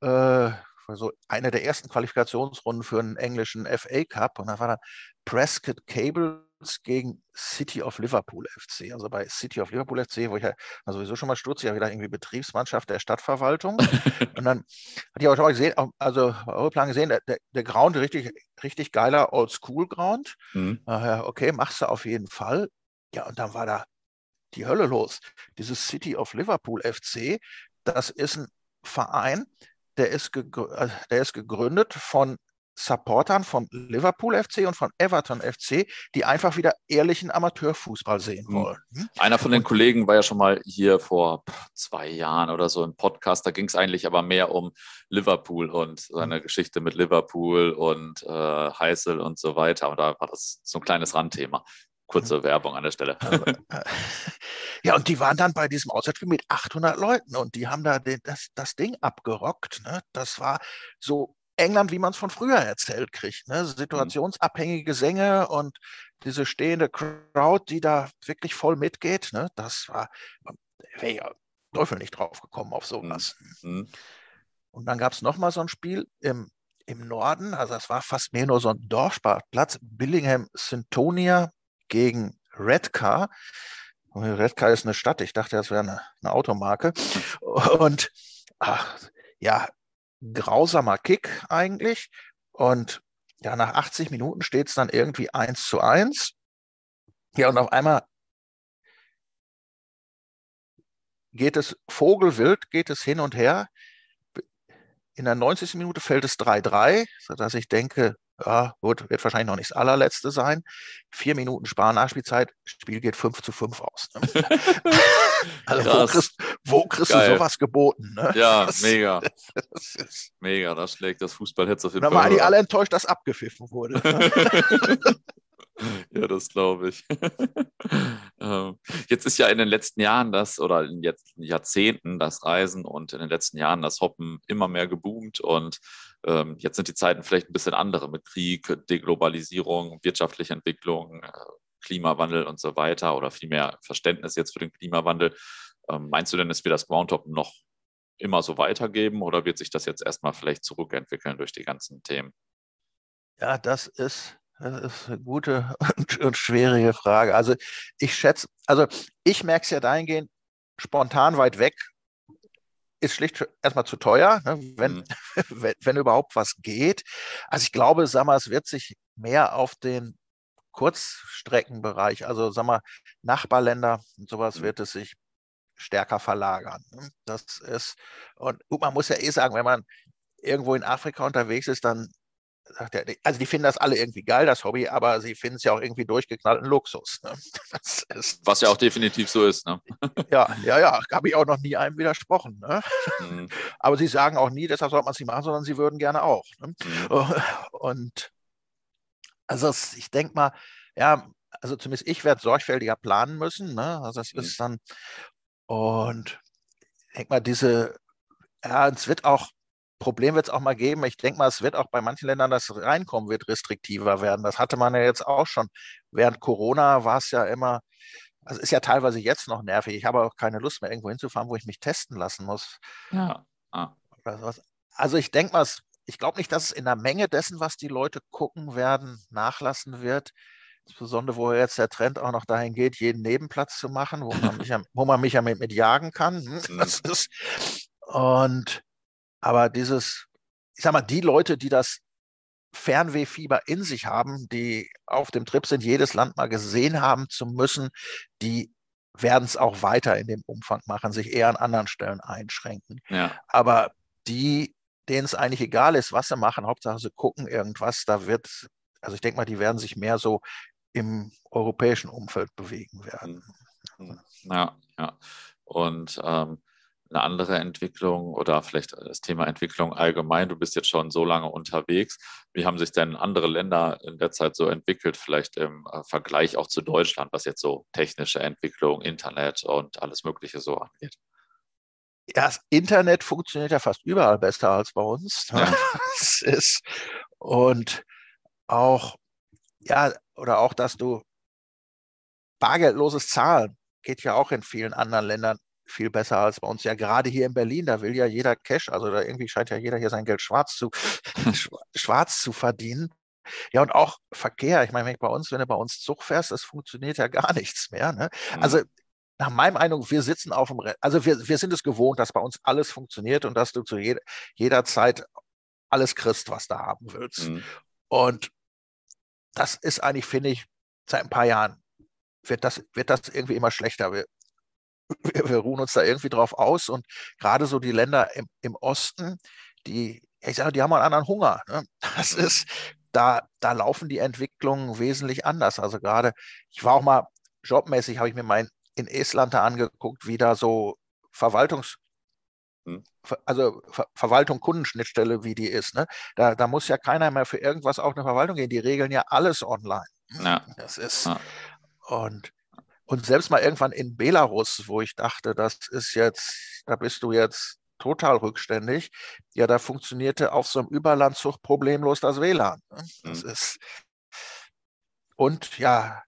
[SPEAKER 1] Äh, so eine der ersten Qualifikationsrunden für einen englischen FA Cup. Und da war dann Prescott Cables gegen City of Liverpool FC. Also bei City of Liverpool FC, wo ich ja sowieso schon mal stutzig, ja wieder irgendwie Betriebsmannschaft der Stadtverwaltung. und dann hatte ich auch schon mal gesehen, also Europlan gesehen, der, der, der Ground, richtig, richtig geiler Oldschool-Ground. Mhm. Uh, okay, machst du auf jeden Fall. Ja, und dann war da die Hölle los. Dieses City of Liverpool FC, das ist ein Verein, der ist, äh, der ist gegründet von Supportern von Liverpool FC und von Everton FC, die einfach wieder ehrlichen Amateurfußball sehen hm. wollen.
[SPEAKER 2] Hm? Einer von den Kollegen war ja schon mal hier vor zwei Jahren oder so im Podcast. Da ging es eigentlich aber mehr um Liverpool und seine mhm. Geschichte mit Liverpool und äh, Heisel und so weiter. Und da war das so ein kleines Randthema. Kurze mhm. Werbung an der Stelle.
[SPEAKER 1] Äh, ja, und die waren dann bei diesem Auswärtsspiel mit 800 Leuten und die haben da den, das, das Ding abgerockt. Ne? Das war so England, wie man es von früher erzählt kriegt. Ne? Mhm. Situationsabhängige Sänge und diese stehende Crowd, die da wirklich voll mitgeht. Ne? Das war, wäre ja Teufel nicht drauf gekommen auf sowas. Mhm. Und dann gab es nochmal so ein Spiel im, im Norden, also es war fast mehr nur so ein Dorfsportplatz, Billingham Syntonia gegen Redcar. Redcar ist eine Stadt, ich dachte, das wäre eine, eine Automarke. Und ach, ja, grausamer Kick eigentlich. Und ja, nach 80 Minuten steht es dann irgendwie 1 zu 1. Ja, und auf einmal geht es vogelwild, geht es hin und her. In der 90. Minute fällt es 3-3, sodass ich denke, ja, gut, wird wahrscheinlich noch nicht das allerletzte sein. Vier Minuten Spar-Nachspielzeit, Spiel geht 5 zu 5 aus. Ne? also wo kriegst, wo kriegst du sowas geboten? Ne?
[SPEAKER 2] Ja, das, mega. Das ist, mega, da schlägt das Fußballherz auf
[SPEAKER 1] jeden Fall. Da waren die alle enttäuscht, dass abgepfiffen wurde. Ne?
[SPEAKER 2] ja, das glaube ich. Ähm, jetzt ist ja in den letzten Jahren das oder in den Jahrzehnten das Reisen und in den letzten Jahren das Hoppen immer mehr geboomt und ähm, jetzt sind die Zeiten vielleicht ein bisschen andere mit Krieg, Deglobalisierung, wirtschaftliche Entwicklung, äh, Klimawandel und so weiter oder viel mehr Verständnis jetzt für den Klimawandel. Ähm, meinst du denn, dass wir das Groundhoppen noch immer so weitergeben oder wird sich das jetzt erstmal vielleicht zurückentwickeln durch die ganzen Themen?
[SPEAKER 1] Ja, das ist das ist eine gute und, und schwierige Frage. Also ich schätze, also ich merke es ja dahingehend, spontan weit weg ist schlicht erstmal zu teuer, ne, wenn, mhm. wenn, wenn, überhaupt was geht. Also ich glaube, sag mal, es wird sich mehr auf den Kurzstreckenbereich, also sag mal, Nachbarländer und sowas mhm. wird es sich stärker verlagern. Ne. Das ist, und man muss ja eh sagen, wenn man irgendwo in Afrika unterwegs ist, dann sagt er, also die finden das alle irgendwie geil, das Hobby, aber sie finden es ja auch irgendwie durchgeknallten Luxus. Ne?
[SPEAKER 2] Ist, Was ja auch definitiv so ist. Ne?
[SPEAKER 1] Ja, ja, ja, habe ich auch noch nie einem widersprochen. Ne? Mhm. Aber sie sagen auch nie, deshalb sollte man es nicht machen, sondern sie würden gerne auch. Ne? Mhm. Und also ich denke mal, ja, also zumindest ich werde sorgfältiger planen müssen. Ne? Also das mhm. ist dann, und ich denke mal, diese, ja, es wird auch Problem wird es auch mal geben. Ich denke mal, es wird auch bei manchen Ländern das Reinkommen wird restriktiver werden. Das hatte man ja jetzt auch schon. Während Corona war es ja immer, also ist ja teilweise jetzt noch nervig. Ich habe auch keine Lust mehr, irgendwo hinzufahren, wo ich mich testen lassen muss. Ja. Ah. Also ich denke mal, ich glaube nicht, dass es in der Menge dessen, was die Leute gucken werden, nachlassen wird. Insbesondere, wo jetzt der Trend auch noch dahin geht, jeden Nebenplatz zu machen, wo man mich ja, wo man mich ja mit, mit jagen kann. Hm, das ist, und aber dieses, ich sag mal, die Leute, die das Fernwehfieber in sich haben, die auf dem Trip sind, jedes Land mal gesehen haben zu müssen, die werden es auch weiter in dem Umfang machen, sich eher an anderen Stellen einschränken. Ja. Aber die, denen es eigentlich egal ist, was sie machen, Hauptsache sie gucken irgendwas, da wird, also ich denke mal, die werden sich mehr so im europäischen Umfeld bewegen werden.
[SPEAKER 2] Ja, ja. Und ähm, eine andere Entwicklung oder vielleicht das Thema Entwicklung allgemein? Du bist jetzt schon so lange unterwegs. Wie haben sich denn andere Länder in der Zeit so entwickelt, vielleicht im äh, Vergleich auch zu Deutschland, was jetzt so technische Entwicklung, Internet und alles Mögliche so angeht?
[SPEAKER 1] Ja, das Internet funktioniert ja fast überall besser als bei uns. Ne? Ja. ist, und auch, ja, oder auch, dass du bargeldloses Zahlen geht ja auch in vielen anderen Ländern viel besser als bei uns. Ja, gerade hier in Berlin, da will ja jeder Cash, also da irgendwie scheint ja jeder hier sein Geld schwarz zu, schwarz zu verdienen. Ja, und auch Verkehr. Ich meine, wenn ich bei uns, wenn du bei uns Zug fährst, das funktioniert ja gar nichts mehr. Ne? Also nach meinem Eindruck, wir sitzen auf dem, Re also wir, wir sind es gewohnt, dass bei uns alles funktioniert und dass du zu jeder, jeder Zeit alles kriegst, was du haben willst. Mhm. Und das ist eigentlich, finde ich, seit ein paar Jahren wird das, wird das irgendwie immer schlechter. Wir, wir, wir ruhen uns da irgendwie drauf aus und gerade so die Länder im, im Osten, die, ich sage, die haben einen anderen Hunger. Ne? Das ist, da, da laufen die Entwicklungen wesentlich anders. Also gerade, ich war auch mal jobmäßig, habe ich mir mein in Estland da angeguckt, wie da so Verwaltungs, hm. also Ver Verwaltung Kundenschnittstelle, wie die ist. Ne? Da, da muss ja keiner mehr für irgendwas auf eine Verwaltung gehen. Die regeln ja alles online. Ja. Das ist ja. und und selbst mal irgendwann in Belarus, wo ich dachte, das ist jetzt, da bist du jetzt total rückständig. Ja, da funktionierte auf so einem Überlandzug problemlos das WLAN. Ne? Das mhm. ist und ja,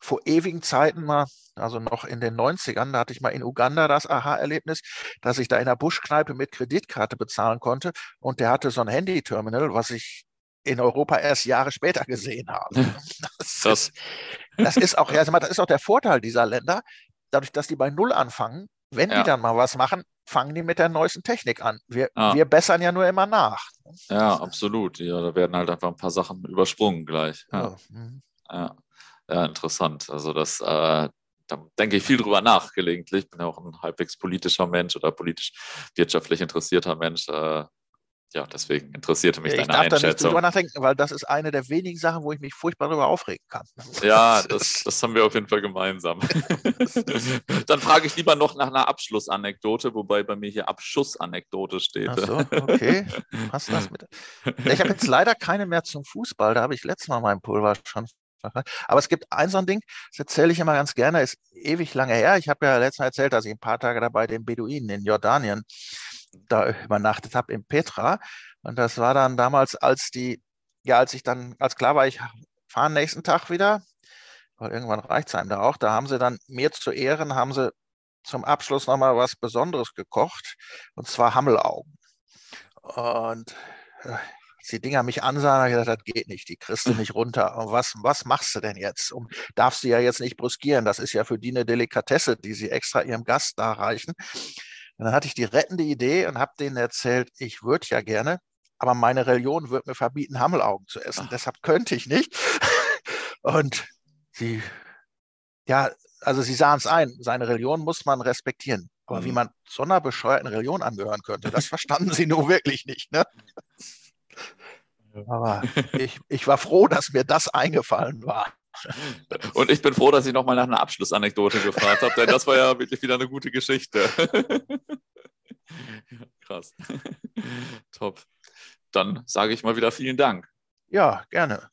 [SPEAKER 1] vor ewigen Zeiten mal, also noch in den 90ern, da hatte ich mal in Uganda das Aha-Erlebnis, dass ich da in der Buschkneipe mit Kreditkarte bezahlen konnte und der hatte so ein Handy-Terminal, was ich in Europa erst Jahre später gesehen habe. Das, das. das ist auch, ja, das ist auch der Vorteil dieser Länder, dadurch, dass die bei Null anfangen, wenn ja. die dann mal was machen, fangen die mit der neuesten Technik an. Wir, ah. wir bessern ja nur immer nach.
[SPEAKER 2] Ja, absolut. Ja, da werden halt einfach ein paar Sachen übersprungen gleich. Ja, mhm. ja. ja interessant. Also das, äh, da denke ich viel drüber nach gelegentlich. Ich bin ja auch ein halbwegs politischer Mensch oder politisch wirtschaftlich interessierter Mensch. Äh, ja, deswegen interessierte mich ich deine Einschätzung. Ich darf da nicht drüber
[SPEAKER 1] nachdenken, weil das ist eine der wenigen Sachen, wo ich mich furchtbar darüber aufregen kann.
[SPEAKER 2] Ja, das, das haben wir auf jeden Fall gemeinsam. Dann frage ich lieber noch nach einer Abschlussanekdote, wobei bei mir hier Abschussanekdote steht. Ach so, okay.
[SPEAKER 1] Passt das mit? Ich habe jetzt leider keine mehr zum Fußball. Da habe ich letztes Mal meinen Pulver schon aber es gibt ein so ein Ding, das erzähle ich immer ganz gerne, ist ewig lange her. Ich habe ja letztes Mal erzählt, dass ich ein paar Tage dabei den Beduinen in Jordanien da übernachtet habe in Petra. Und das war dann damals, als die, ja, als ich dann, als klar war, ich fahre nächsten Tag wieder, weil irgendwann reicht es einem da auch, da haben sie dann mir zu Ehren, haben sie zum Abschluss nochmal was Besonderes gekocht, und zwar Hammelaugen. Und äh, als die Dinger mich ansahen, habe ich gesagt, das geht nicht, die kriegst du nicht runter. Und was, was machst du denn jetzt? Um, darfst du ja jetzt nicht bruskieren, das ist ja für die eine Delikatesse, die sie extra ihrem Gast darreichen. Und dann hatte ich die rettende Idee und habe denen erzählt, ich würde ja gerne, aber meine Religion würde mir verbieten, Hammelaugen zu essen. Ach. Deshalb könnte ich nicht. Und sie, ja, also sie sahen es ein, seine Religion muss man respektieren. Aber mhm. wie man so einer bescheuerten Religion angehören könnte, das verstanden sie nur wirklich nicht. Ne? Aber ich, ich war froh, dass mir das eingefallen war.
[SPEAKER 2] Und ich bin froh, dass ich nochmal nach einer Abschlussanekdote gefragt habe, denn das war ja wirklich wieder eine gute Geschichte. Krass. Top. Dann sage ich mal wieder vielen Dank.
[SPEAKER 1] Ja, gerne.